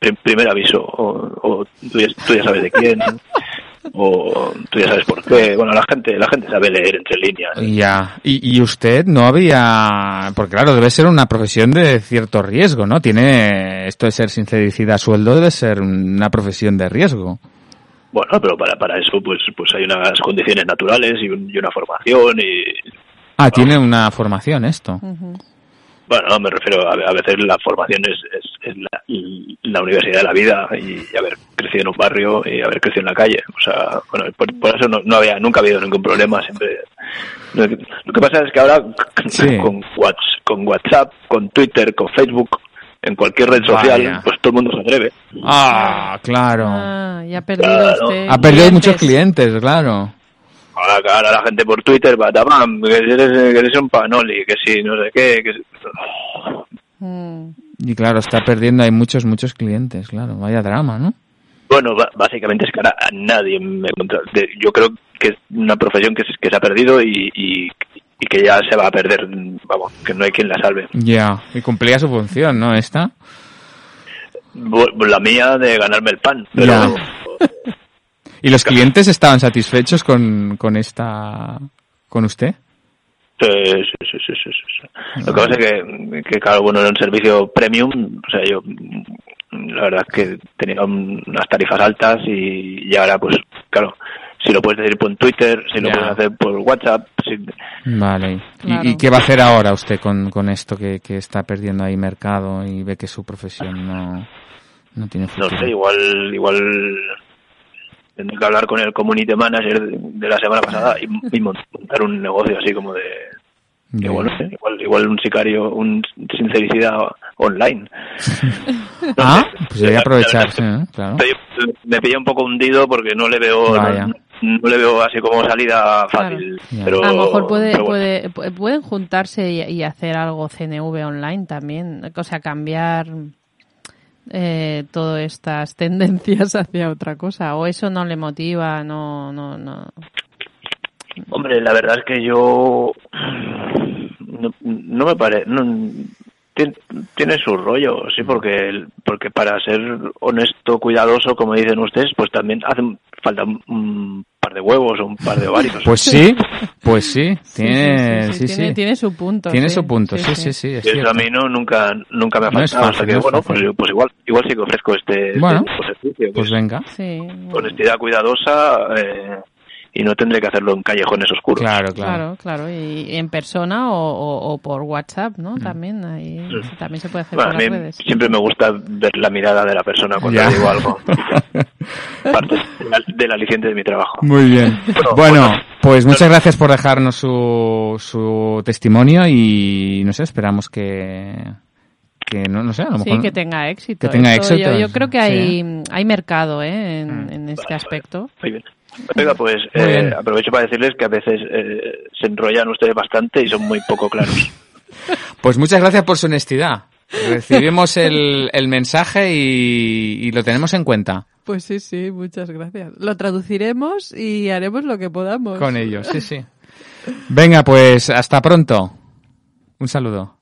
pr- primer aviso, o, o tú, ya, tú ya sabes de quién, o tú ya sabes por qué. Bueno, la gente, la gente sabe leer entre líneas. Ya. Y, y usted no había, porque claro, debe ser una profesión de cierto riesgo, ¿no? Tiene esto de ser sincericida a sueldo debe ser una profesión de riesgo. Bueno, pero para, para eso pues pues hay unas condiciones naturales y, un- y una formación y Ah, tiene una formación esto. Ujú. Bueno, me refiero a, a veces la formación es, es, es la, la universidad de la vida y, haber crecido en un barrio y haber crecido en la calle. O sea, bueno, por, por eso no, no había nunca ha habido ningún problema siempre. Lo que, lo que pasa es que ahora Sí. con, Whats- con WhatsApp, con Twitter, con Facebook, en cualquier red social, Vaya. pues todo el mundo se atreve. Ah, claro. Ah, y ha perdido Claro. usted Ha perdido muchos clientes, claro. Ahora, que ahora la gente por Twitter va, "Tamam, que eres, que eres un panoli, que si, no sé qué, que. Y claro, está perdiendo, hay muchos, muchos clientes, claro. Vaya drama, ¿no? Bueno, básicamente es que ahora a nadie me contra- Yo creo que es una profesión que, se- que se ha perdido y, y, y que ya se va a perder. Vamos, que no hay quien la salve. Ya. Y cumplía su función, ¿no? Esta. La mía de ganarme el pan, pero... ¿Y los clientes estaban satisfechos con, con esta, con usted? Sí, sí, sí, sí, sí, sí. Lo que pasa es que, que, claro, bueno, era un servicio premium, o sea, yo, la verdad es que tenía un- unas tarifas altas y, y ahora, pues, claro, si lo puedes decir por Twitter, si lo Ya. puedes hacer por WhatsApp, si, Vale. ¿Y- Claro. ¿Y, qué va a hacer ahora usted con, con esto que, que está perdiendo ahí mercado y ve que su profesión no, no tiene no futuro? sé, igual, igual tendré que hablar con el community manager de, la semana pasada y, y montar un negocio así como de, igual, igual, igual un sicario, un sincericida online. Ah, pues ¿eh? claro. Estoy- me pilla un poco hundido porque no le veo Vaya. no, no le veo así como salida fácil Claro. pero a lo mejor puede, pero bueno. puede, pu- pueden juntarse y, y hacer algo CNV online también, o sea, cambiar eh, todas estas tendencias hacia otra cosa, o eso no le motiva, no, no, no. hombre la verdad es que yo no, me parece tiene su rollo sí porque el- porque para ser honesto cuidadoso como dicen ustedes pues también hacen falta un, par de huevos o un par de ovarios Pues sí, pues sí, Sí, tiene, sí, sí, tiene, tiene su punto. Tiene sí, su punto, sí, sí, sí, es eso a mí no nunca nunca me ha No es faltado fácil, o sea que no bueno pues, pues igual igual sí que ofrezco este, Bueno, este servicio que Pues es venga. Sí, honestidad cuidadosa eh, y no tendré que hacerlo en callejones oscuros. Claro, claro. Claro, claro, y en persona o, o- o por WhatsApp, Mm. ¿no? También ahí también se puede hacer Bueno, por a las mí redes. siempre me gusta ver la mirada de la persona cuando Ya. digo algo. Parte del, aliciente de mi trabajo. Muy bien. Bueno, Bueno, bueno. pues muchas gracias por dejarnos su, su testimonio y no sé, esperamos que, que no, no sé, a lo mejor. Sí, que tenga éxito. que tenga Esto éxito, Yo, yo creo que sí. hay, hay mercado ¿eh? en, Mm. en este aspecto. Muy bien. Venga, pues eh, aprovecho para decirles que a veces eh, se enrollan ustedes bastante y son muy poco claros. Pues muchas gracias por su honestidad. Recibimos el, el mensaje y, y lo tenemos en cuenta Pues sí, sí, muchas gracias. Lo traduciremos y haremos lo que podamos. con ellos. Sí, sí. Venga, pues hasta pronto. Un saludo.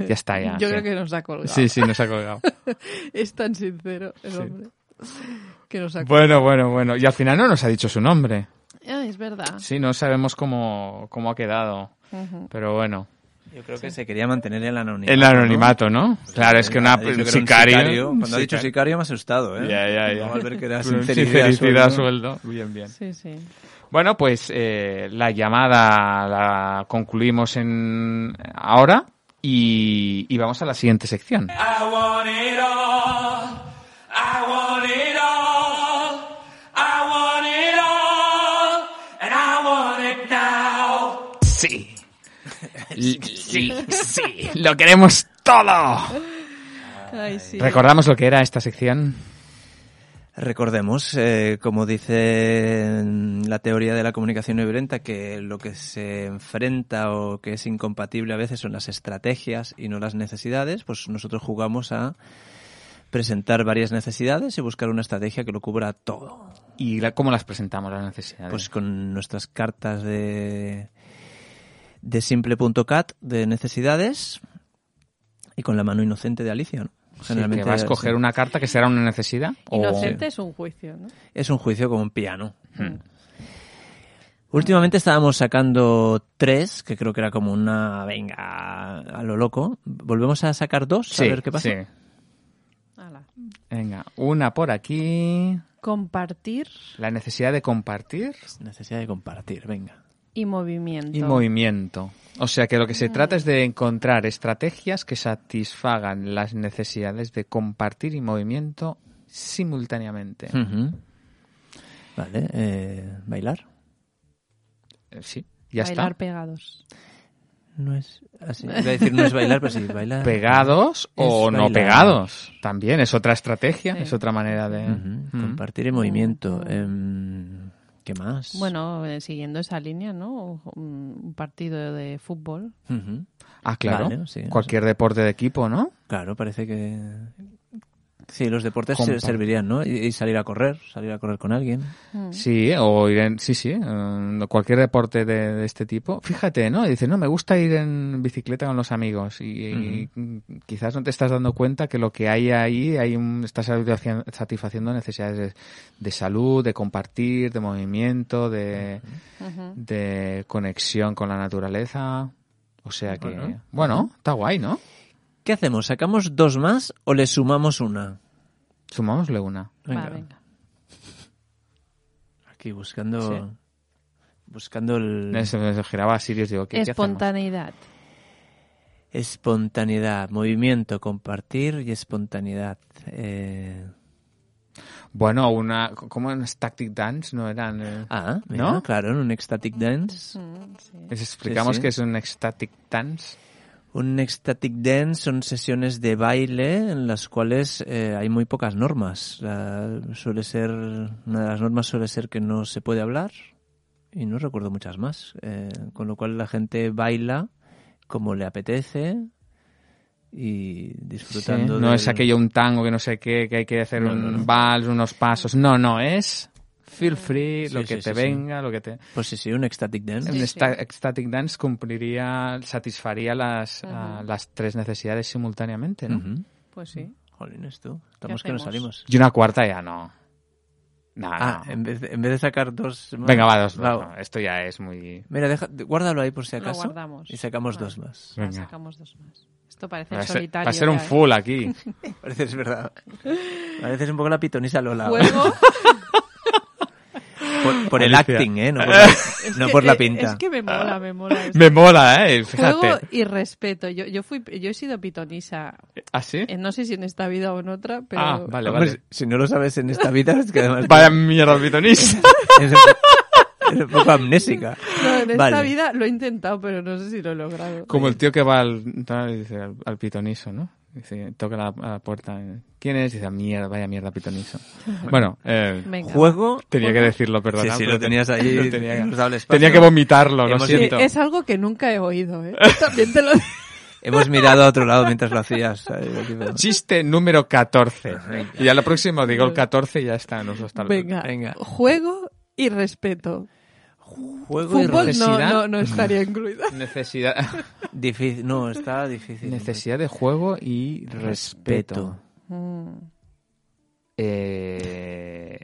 Ya está, ya. Yo sí. creo que nos ha colgado. Sí, sí, nos ha colgado. Es tan sincero el hombre. Que nos. Bueno, bueno, bueno. Y al final no nos ha dicho su nombre. Ah, es verdad. Sí, no sabemos cómo, cómo ha quedado. Pero bueno. Yo creo que se quería mantener el anonimato. El anonimato, ¿no? Claro, es que una, que un sicario. Cuando ha dicho sicario me ha asustado, ¿eh? Ya, ya, ya. Vamos a ver que era sinceridad, sinceridad sueldo. sueldo. Bien, bien. Sí, sí. Bueno, pues eh, la llamada la concluimos en ahora y, y vamos a la siguiente sección. I want it all. I want it all. I want it all. And I want it now. Sí. Sí, sí, lo queremos todo. Ay, sí. ¿Recordamos lo que era esta sección? Recordemos, eh, como dice la teoría de la comunicación no violenta, que lo que se enfrenta o que es incompatible a veces son las estrategias y no las necesidades, pues nosotros jugamos a presentar varias necesidades y buscar una estrategia que lo cubra todo. ¿Y la- cómo las presentamos las necesidades? Pues con nuestras cartas de, de simple.cat de necesidades y con la mano inocente de Alicia, ¿no? Sí, Generalmente que va a escoger sí. una carta que será una necesidad. o- Inocente es un juicio, ¿no? Es un juicio como un piano. Hmm. Últimamente estábamos sacando tres, que creo que era como una, venga, a lo loco. ¿Volvemos a sacar dos? Sí, a ver qué pasa. sí. Venga, una por aquí. Compartir La necesidad de compartir Necesidad de compartir, venga. y movimiento. y movimiento. O sea que lo que se trata es de encontrar estrategias que satisfagan las necesidades de compartir y movimiento simultáneamente. Vale, eh, ¿bailar? Eh, Sí, ya Bailar está. pegados. No es así. Iba a decir no es bailar, pero sí, bailar. Pegados o no pegados. También es otra estrategia, Sí. es otra manera de... Mm. Compartir y movimiento. Em, ¿Qué más? Bueno, eh, siguiendo esa línea, ¿no? Un partido de fútbol. Ah, claro. Vale, sí, Cualquier deporte de equipo, ¿no? Claro, parece que... Sí, los deportes Compa- servirían, ¿no? Y, y salir a correr, salir a correr con alguien. Mm. Sí, o ir en, sí, sí, cualquier deporte de, de este tipo. Fíjate, ¿no? Dice, no, me gusta ir en bicicleta con los amigos y, y quizás no te estás dando cuenta que lo que hay ahí, hay un, estás satisfaci- satisfaciendo necesidades de, de salud, de compartir, de movimiento, de, conexión con la naturaleza. O sea que, Bueno. bueno, está guay, ¿no? ¿Qué hacemos? ¿Sacamos dos más o le sumamos una? Sumámosle una. Va, venga. Aquí buscando... Sí. Buscando el... Se, se giraba a Sirius, digo, ¿qué, qué hacemos? Espontaneidad. Espontaneidad, movimiento, compartir y espontaneidad. Eh, Bueno, una, como en Static Dance, ¿no eran? eh? Ah, mira, ¿No? claro, en un ecstatic dance. Mm, sí. Les explicamos sí. que es un ecstatic dance. Un ecstatic dance son sesiones de baile en las cuales eh, hay muy pocas normas. Suele ser, una de las normas suele ser que no se puede hablar y no recuerdo muchas más. Eh, con lo cual la gente baila como le apetece y disfrutando. Sí, No del- es aquello un tango que no sé qué, que hay que hacer No, un no, no. vals, unos pasos. No, no, es feel free, Sí, lo sí, que sí, te sí. venga, lo que te... Pues sí, sí, un ecstatic dance. Un Sí, esta- sí. ecstatic dance cumpliría, satisfaría las, ah, las tres necesidades simultáneamente, ¿no? Ujú. Pues sí. Jolines, tú. Estamos que nos salimos. Y una cuarta ya no. No, Ah, no. en vez, de, en vez de sacar dos más- Venga, va, dos. Va, no, esto ya es muy... Mira, deja, guárdalo ahí por si Lo acaso. guardamos. Y sacamos Vale. dos más. Venga. sacamos dos más. Esto parece Va solitario. va a ser un full aquí. Parece es verdad. Pareces un poco la pitonisa Lola. Juego. Por, el Alicia. acting, ¿eh? No por la, Es no que- por la pinta. Es que me mola, me mola. esto. Me mola, ¿eh? Fíjate. Juego y respeto. Yo, yo fui, yo he sido pitonisa. ¿Ah, sí? eh, no sé si en esta vida o en otra, pero Ah, vale, Hombre, vale. Si no lo sabes en esta vida, es que además Vaya mierda, pitonista. es, un- es un poco amnésica. No, en esta Vale. vida lo he intentado, pero no sé si lo he logrado. Como el tío que va al, tal, y dice, al, al pitoniso, ¿no? Dice, toca la, a la puerta. ¿Quién es? Dice, mierda, vaya mierda, pitoniso. Bueno, eh. Juego. tenía que decirlo, perdón. Sí, sí, lo tenías ahí, Lo tenía, que vomitarlo, lo Hemos- siento. es algo que nunca he oído, ¿eh? También te lo Hemos mirado a otro lado mientras lo hacías. Chiste número 14. Y ya lo próximo digo el 14 y ya está. Nos está Venga. Venga. Juego y respeto. Juego y Fútbol no, necesidad. no, no estaría incluido. Necesidad, Difícil. No, está difícil. necesidad de juego y respeto. Mm. Eh,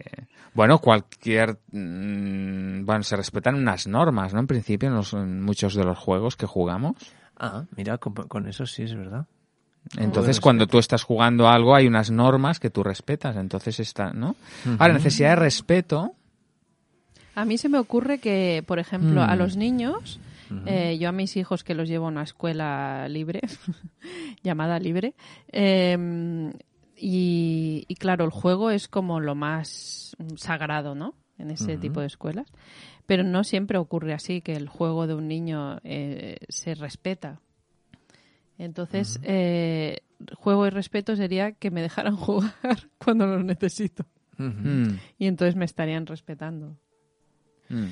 bueno, cualquier... mm, bueno, se respetan unas normas, ¿no? En principio, en, los- en muchos de los juegos que jugamos. Ah, mira, con, con eso sí es verdad. Entonces, cuando tú estás jugando algo, hay unas normas que tú respetas. Entonces, está, ¿no? Ahora, necesidad de respeto... A mí se me ocurre que, por ejemplo, a Mm. los niños, eh, yo a mis hijos que los llevo a una escuela libre, llamada libre, eh, y, y claro, el juego es como lo más sagrado, ¿no? En ese tipo de escuelas. Pero no siempre ocurre así, que el juego de un niño eh, se respeta. Entonces, eh, juego y respeto sería que me dejaran jugar cuando los necesito. Mm, Y entonces me estarían respetando. Mm.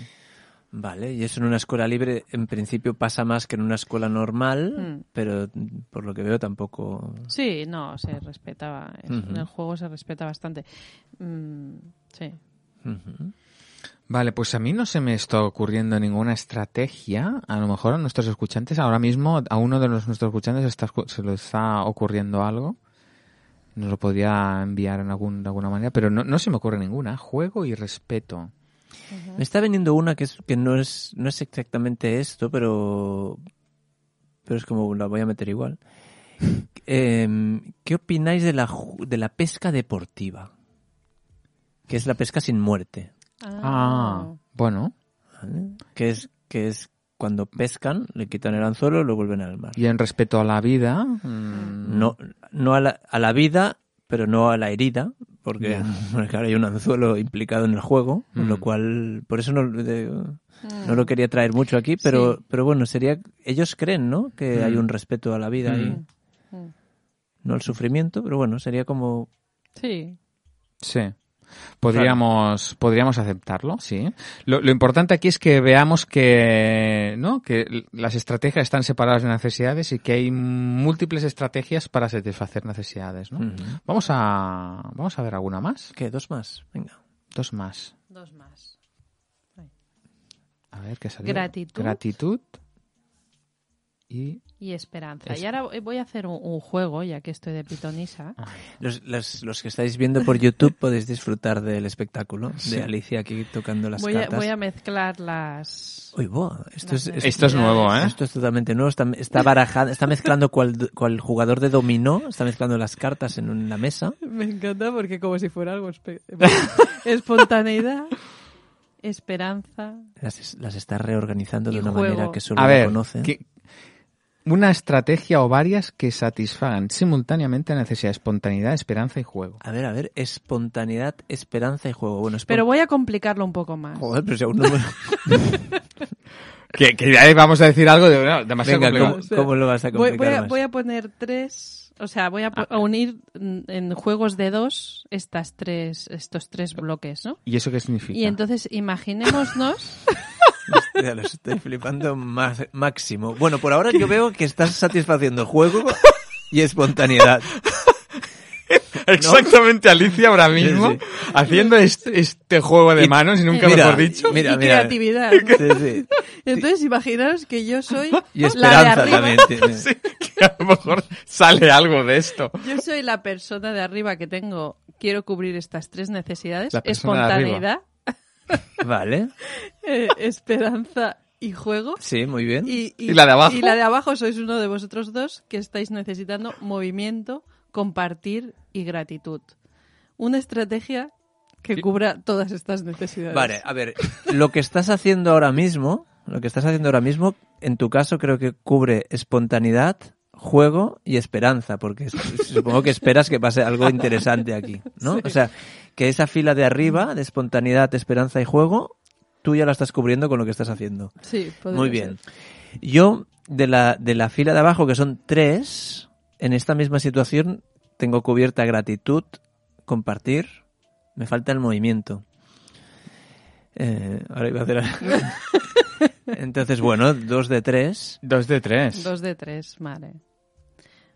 Vale, y eso en una escuela libre en principio pasa más que en una escuela normal, Mm. pero por lo que veo tampoco... Sí, no, se respetaba. En el juego se respeta bastante. Mm, sí. Vale, pues a mí no se me está ocurriendo ninguna estrategia. A lo mejor a nuestros escuchantes, ahora mismo, a uno de los, nuestros escuchantes está, se le está ocurriendo algo. nos lo podría enviar en algún, de alguna manera, pero no, no se me ocurre ninguna. Juego y respeto. Me está veniendo una que es que no es no es exactamente esto, pero pero es como la voy a meter igual. Em, ¿Qué opináis de la de la pesca deportiva? Que es la pesca sin muerte, Ah, bueno. ¿vale? Que es que es cuando pescan, le quitan el anzuelo y lo vuelven al mar. Y en respeto a la vida, mm, No no a la, a la vida, pero no a la herida, porque claro, hay un anzuelo implicado en el juego, con lo Mm. cual por eso no de- No lo quería traer mucho aquí, pero, Sí. pero bueno, sería. Ellos creen, ¿no? Que Mm. hay un respeto a la vida ahí. Mm. No al sufrimiento, pero bueno, sería como. Sí. Sí. Podríamos, podríamos aceptarlo, sí. Lo, lo importante aquí es que veamos que, ¿no? que las estrategias están separadas de necesidades y que hay múltiples estrategias para satisfacer necesidades, ¿no? Vamos a, vamos a ver alguna más. ¿Qué? ¿Dos más? Venga. Dos más. Dos más. A ver qué salió. Gratitud. Gratitud. Y Y esperanza. Es- Y ahora voy a hacer un, un juego, ya que estoy de pitonisa. Los, los, los que estáis viendo por YouTube podéis disfrutar del espectáculo de Alicia aquí tocando las Voy a, cartas. voy a mezclar las... Uy, buah, esto es, las esto, esto es nuevo, ¿eh? esto es totalmente nuevo. Está, está barajando, está mezclando cual, cual jugador de dominó, está mezclando las cartas en una mesa. Me encanta porque como si fuera algo... Espontaneidad, esperanza... Las, las está reorganizando de una juego. manera que solo a ella ver, conoce. que- una estrategia o varias que satisfagan simultáneamente la necesidad de espontaneidad, esperanza y juego. A ver, a ver, espontaneidad, esperanza y juego. Bueno, espon- Pero voy a complicarlo un poco más. Joder, pero si aún no me- Que, que ahí vamos a decir algo de no, demasiado Venga, complicado. ¿cómo, cómo lo vas a complicar voy a, más? voy a poner tres, o sea, voy a, a unir mm, en juegos de dos estas tres, estos tres bloques, ¿no? ¿Y eso qué significa? Y entonces imaginémonos, Ya lo estoy flipando más, máximo. Bueno, por ahora yo veo que estás satisfaciendo juego y espontaneidad. Exactamente Alicia ahora mismo Sí, sí. haciendo este, este juego de Y- manos y nunca mira, mejor dicho. Mira, y mira. creatividad. Sí, sí. Entonces imaginaos que yo soy Y la de esperanza arriba, también. tiene. Sí, que a lo mejor sale algo de esto. yo soy la persona de arriba que tengo, quiero cubrir estas tres necesidades, espontaneidad, Vale, eh, esperanza y juego. sí, muy bien. Y, ¿Y la de abajo? Y la de abajo sois uno de vosotros dos que estáis necesitando movimiento, compartir y gratitud. Una estrategia que cubra todas estas necesidades. Vale, a ver, lo que estás haciendo ahora mismo, lo que estás haciendo ahora mismo, en tu caso creo que cubre espontaneidad, juego y esperanza, porque supongo que esperas que pase algo interesante aquí, ¿no? O sea, que esa fila de arriba, de espontaneidad, esperanza y juego, tú ya la estás cubriendo con lo que estás haciendo. Sí, Muy ser. bien. Yo, de la, de la fila de abajo, que son tres, en esta misma situación tengo cubierta gratitud, compartir, me falta el movimiento. Eh, ahora iba a hacer... Entonces, bueno, dos de tres. Dos de tres. Dos de tres, vale.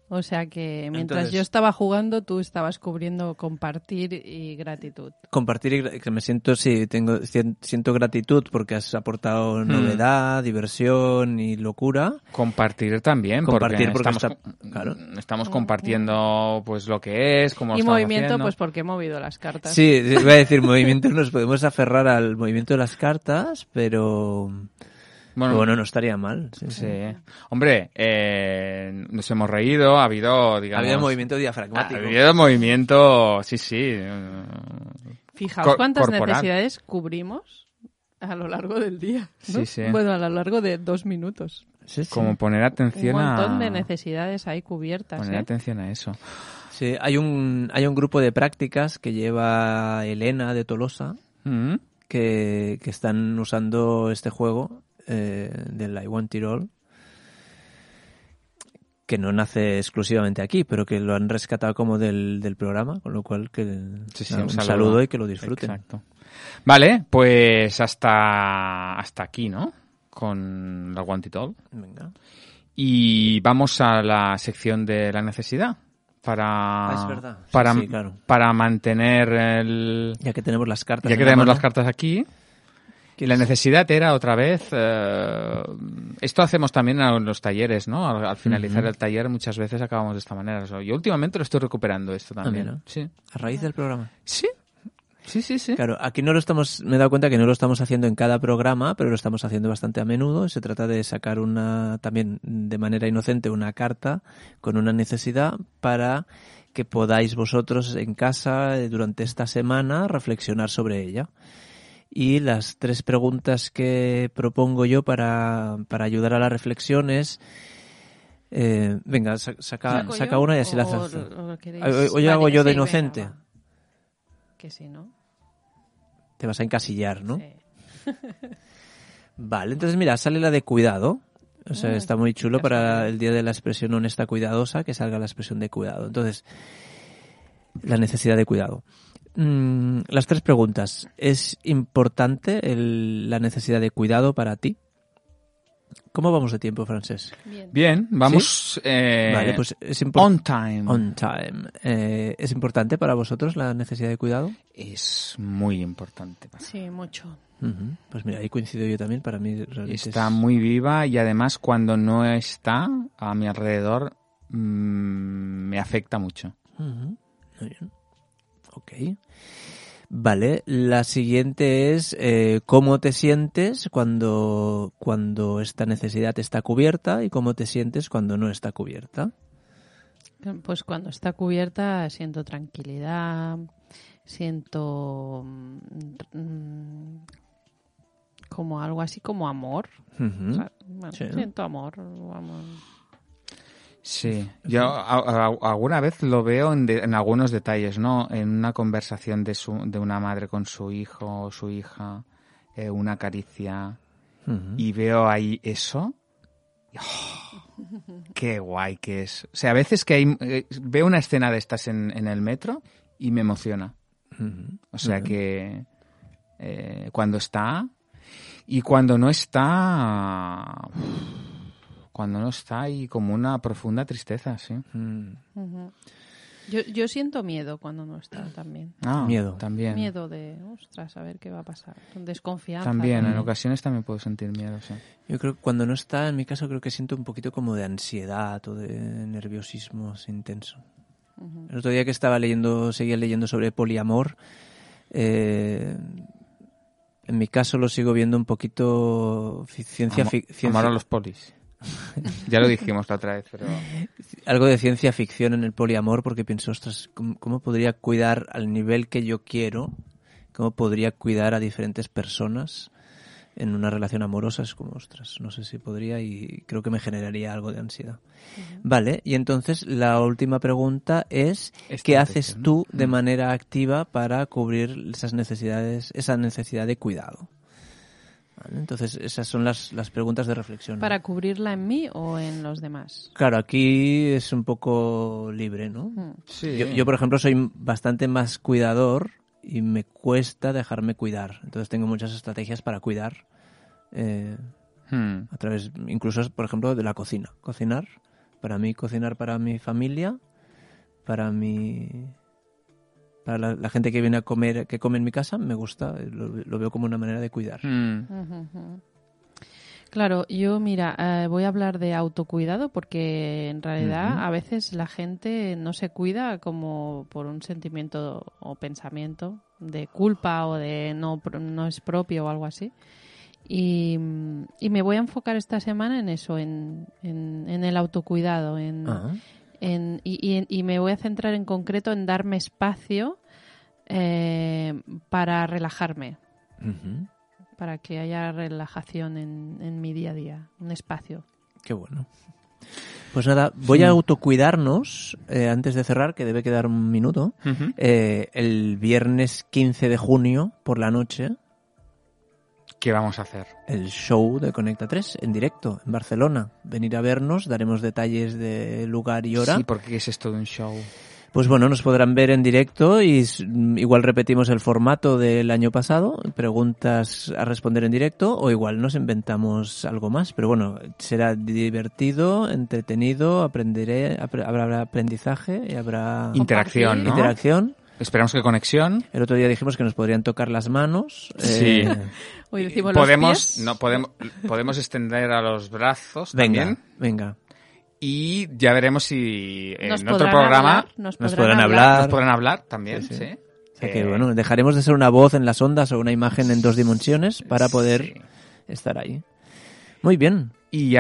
O sea que mientras Entonces- yo estaba jugando, tú estabas cubriendo compartir y gratitud. Compartir y que me siento, sí, tengo, sien- siento gratitud porque has aportado Hmm. novedad, diversión y locura. Compartir también, Compartir porque, porque estamos, está- claro. estamos compartiendo pues lo que es, cómo lo y movimiento, haciendo. pues porque he movido las cartas. Sí, sí, iba a decir movimiento, nos podemos aferrar al movimiento de las cartas, pero Bueno, bueno, no estaría mal. sí. Hombre, eh, nos hemos reído, ha habido, digamos... Había movimiento Ha diafragmático. habido movimiento, sí, sí. Fijaos Cor- cuántas corporal. necesidades cubrimos a lo largo del día. ¿no? Sí, sí. Bueno, a lo largo de dos minutos. Sí, sí. Como poner Un atención montón a... de necesidades ahí cubiertas. Poner ¿eh? atención a eso. Sí, hay un hay un grupo de prácticas que lleva Elena de Tolosa Mm. que, que están usando este juego eh, del I Want It All que no nace exclusivamente aquí, pero que lo han rescatado como del, del programa, con lo cual que Sí, un un, saludo. saludo. y que lo disfruten. Exacto. Vale, pues hasta, hasta aquí, ¿no? Con la One It All. Venga. Y vamos a la sección de la necesidad. Para, Ah, es verdad. Sí, para, sí, claro. para mantener el... Ya que tenemos las cartas. Ya que tenemos mano, las cartas aquí. Y la necesidad era otra vez. eh, esto hacemos también en los talleres, ¿no? Al, al finalizar el taller, muchas veces acabamos de esta manera. O sea, yo últimamente lo estoy recuperando esto también. mira. sí. A raíz del programa. Sí. Sí, sí, sí. Claro, aquí no lo estamos, me he dado cuenta que no lo estamos haciendo en cada programa, pero lo estamos haciendo bastante a menudo. Se trata de sacar una, también de manera inocente, una carta con una necesidad para que podáis vosotros en casa eh, durante esta semana reflexionar sobre ella. Y las tres preguntas que propongo yo para, para ayudar a la reflexión es, eh, venga, sa- saca, ¿Saco saca una y así la haces. queréis? Hoy- hoy hago yo de sí, inocente. Que sí, ¿no? Te vas a encasillar, ¿no? Sí. Vale, entonces mira, sale la de cuidado. O sea, Mm, está muy chulo para el día de la expresión honesta cuidadosa que salga la expresión de cuidado. Entonces, la necesidad de cuidado. Mm, las tres preguntas. ¿Es importante el- la necesidad de cuidado para ti? ¿Cómo vamos de tiempo, Francés? Bien. Bien, vamos. eh, vale, pues es importante. on time. On time. Eh, ¿Es importante para vosotros la necesidad de cuidado? Es muy importante. para- Sí, mucho. Pues mira, ahí coincido yo también. Para mí realmente Está es- muy viva y además cuando no está a mi alrededor mm, me afecta mucho. Muy bien. Ok. Vale, la siguiente es eh, cómo te sientes cuando, cuando esta necesidad está cubierta y cómo te sientes cuando no está cubierta. Pues cuando está cubierta siento tranquilidad, siento mm, como algo así como amor. O sea, bueno, Sí. Siento amor. vamos. Sí, yo a- a- alguna vez lo veo en, de- en algunos detalles, ¿no? En una conversación de, su, de una madre con su hijo o su hija, eh, una caricia, y veo ahí eso. y, ¡oh! ¡Qué guay que es! O sea, a veces que hay, eh, veo una escena de estas en, en el metro y me emociona. O sea que eh, cuando está y cuando no está, cuando no está hay como una profunda tristeza, sí. Mm. Yo, yo siento miedo cuando no está también. Ah, Miedo. También. Miedo de, ostras, a ver qué va a pasar. Desconfianza. También, en ocasiones también puedo sentir miedo, sí. Yo creo que cuando no está, en mi caso, creo que siento un poquito como de ansiedad o de nerviosismo intenso. El otro día que estaba leyendo, seguía leyendo sobre poliamor, eh, en mi caso lo sigo viendo un poquito ciencia, Amo- fic- ciencia- amar a los polis. ya lo dijimos la otra vez, pero... algo de ciencia ficción en el poliamor porque pienso, ostras, ¿cómo, cómo podría cuidar al nivel que yo quiero? ¿Cómo podría cuidar a diferentes personas en una relación amorosa? Es como, ostras, no sé si podría y creo que me generaría algo de ansiedad. Vale, y entonces la última pregunta es, ¿qué haces tú de Mm. manera activa para cubrir esas necesidades, esa necesidad de cuidado? Vale, entonces esas son las, las preguntas de reflexión. ¿Para cubrirla en mí o en los demás? Claro, aquí es un poco libre, ¿no? Mm. Sí. Yo, yo, por ejemplo, soy bastante más cuidador y me cuesta dejarme cuidar. Entonces tengo muchas estrategias para cuidar eh, Hmm. a través, incluso, por ejemplo, de la cocina. Cocinar, para mí, cocinar para mi familia, para mi... Para la, la gente que viene a comer, que come en mi casa, me gusta, lo, lo veo como una manera de cuidar. Ujú. Claro, yo mira, eh, voy a hablar de autocuidado porque en realidad a veces la gente no se cuida como por un sentimiento o pensamiento de culpa o de no, pro- no es propio o algo así. Y, mm, y me voy a enfocar esta semana en eso, en, en, en el autocuidado, en, en- y, y- y me voy a centrar en concreto en darme espacio eh, para relajarme para que haya relajación en, en mi día a día, un espacio. Qué bueno. Pues nada, voy a autocuidarnos eh, antes de cerrar, que debe quedar un minuto. Eh, el viernes 15 de junio por la noche, ¿Qué vamos a hacer? el show de Conecta 3 en directo en Barcelona. Venir a vernos, daremos detalles de lugar y hora. Sí, porque es esto de un show. Pues bueno, nos podrán ver en directo y mm, igual repetimos el formato del año pasado, preguntas a responder en directo o igual nos inventamos algo más, pero bueno, será divertido, entretenido, aprenderé, apre- habrá aprendizaje y habrá Interacción, ¿no? interacción. Esperamos que conexión. El otro día dijimos que nos podrían tocar las manos. Sí. Eh, Hoy decimos los podemos, pies. no, podemos, podemos extender a los brazos venga, también. venga. Y ya veremos si en Nos otro podrán programa hablar, nos nos podrán podrán hablar. hablar. nos podrán hablar también. Sí, Sí, sí. O sea que, Eh, bueno, dejaremos de ser una voz en las ondas o una imagen en dos dimensiones para poder sí. estar ahí. Muy bien. Y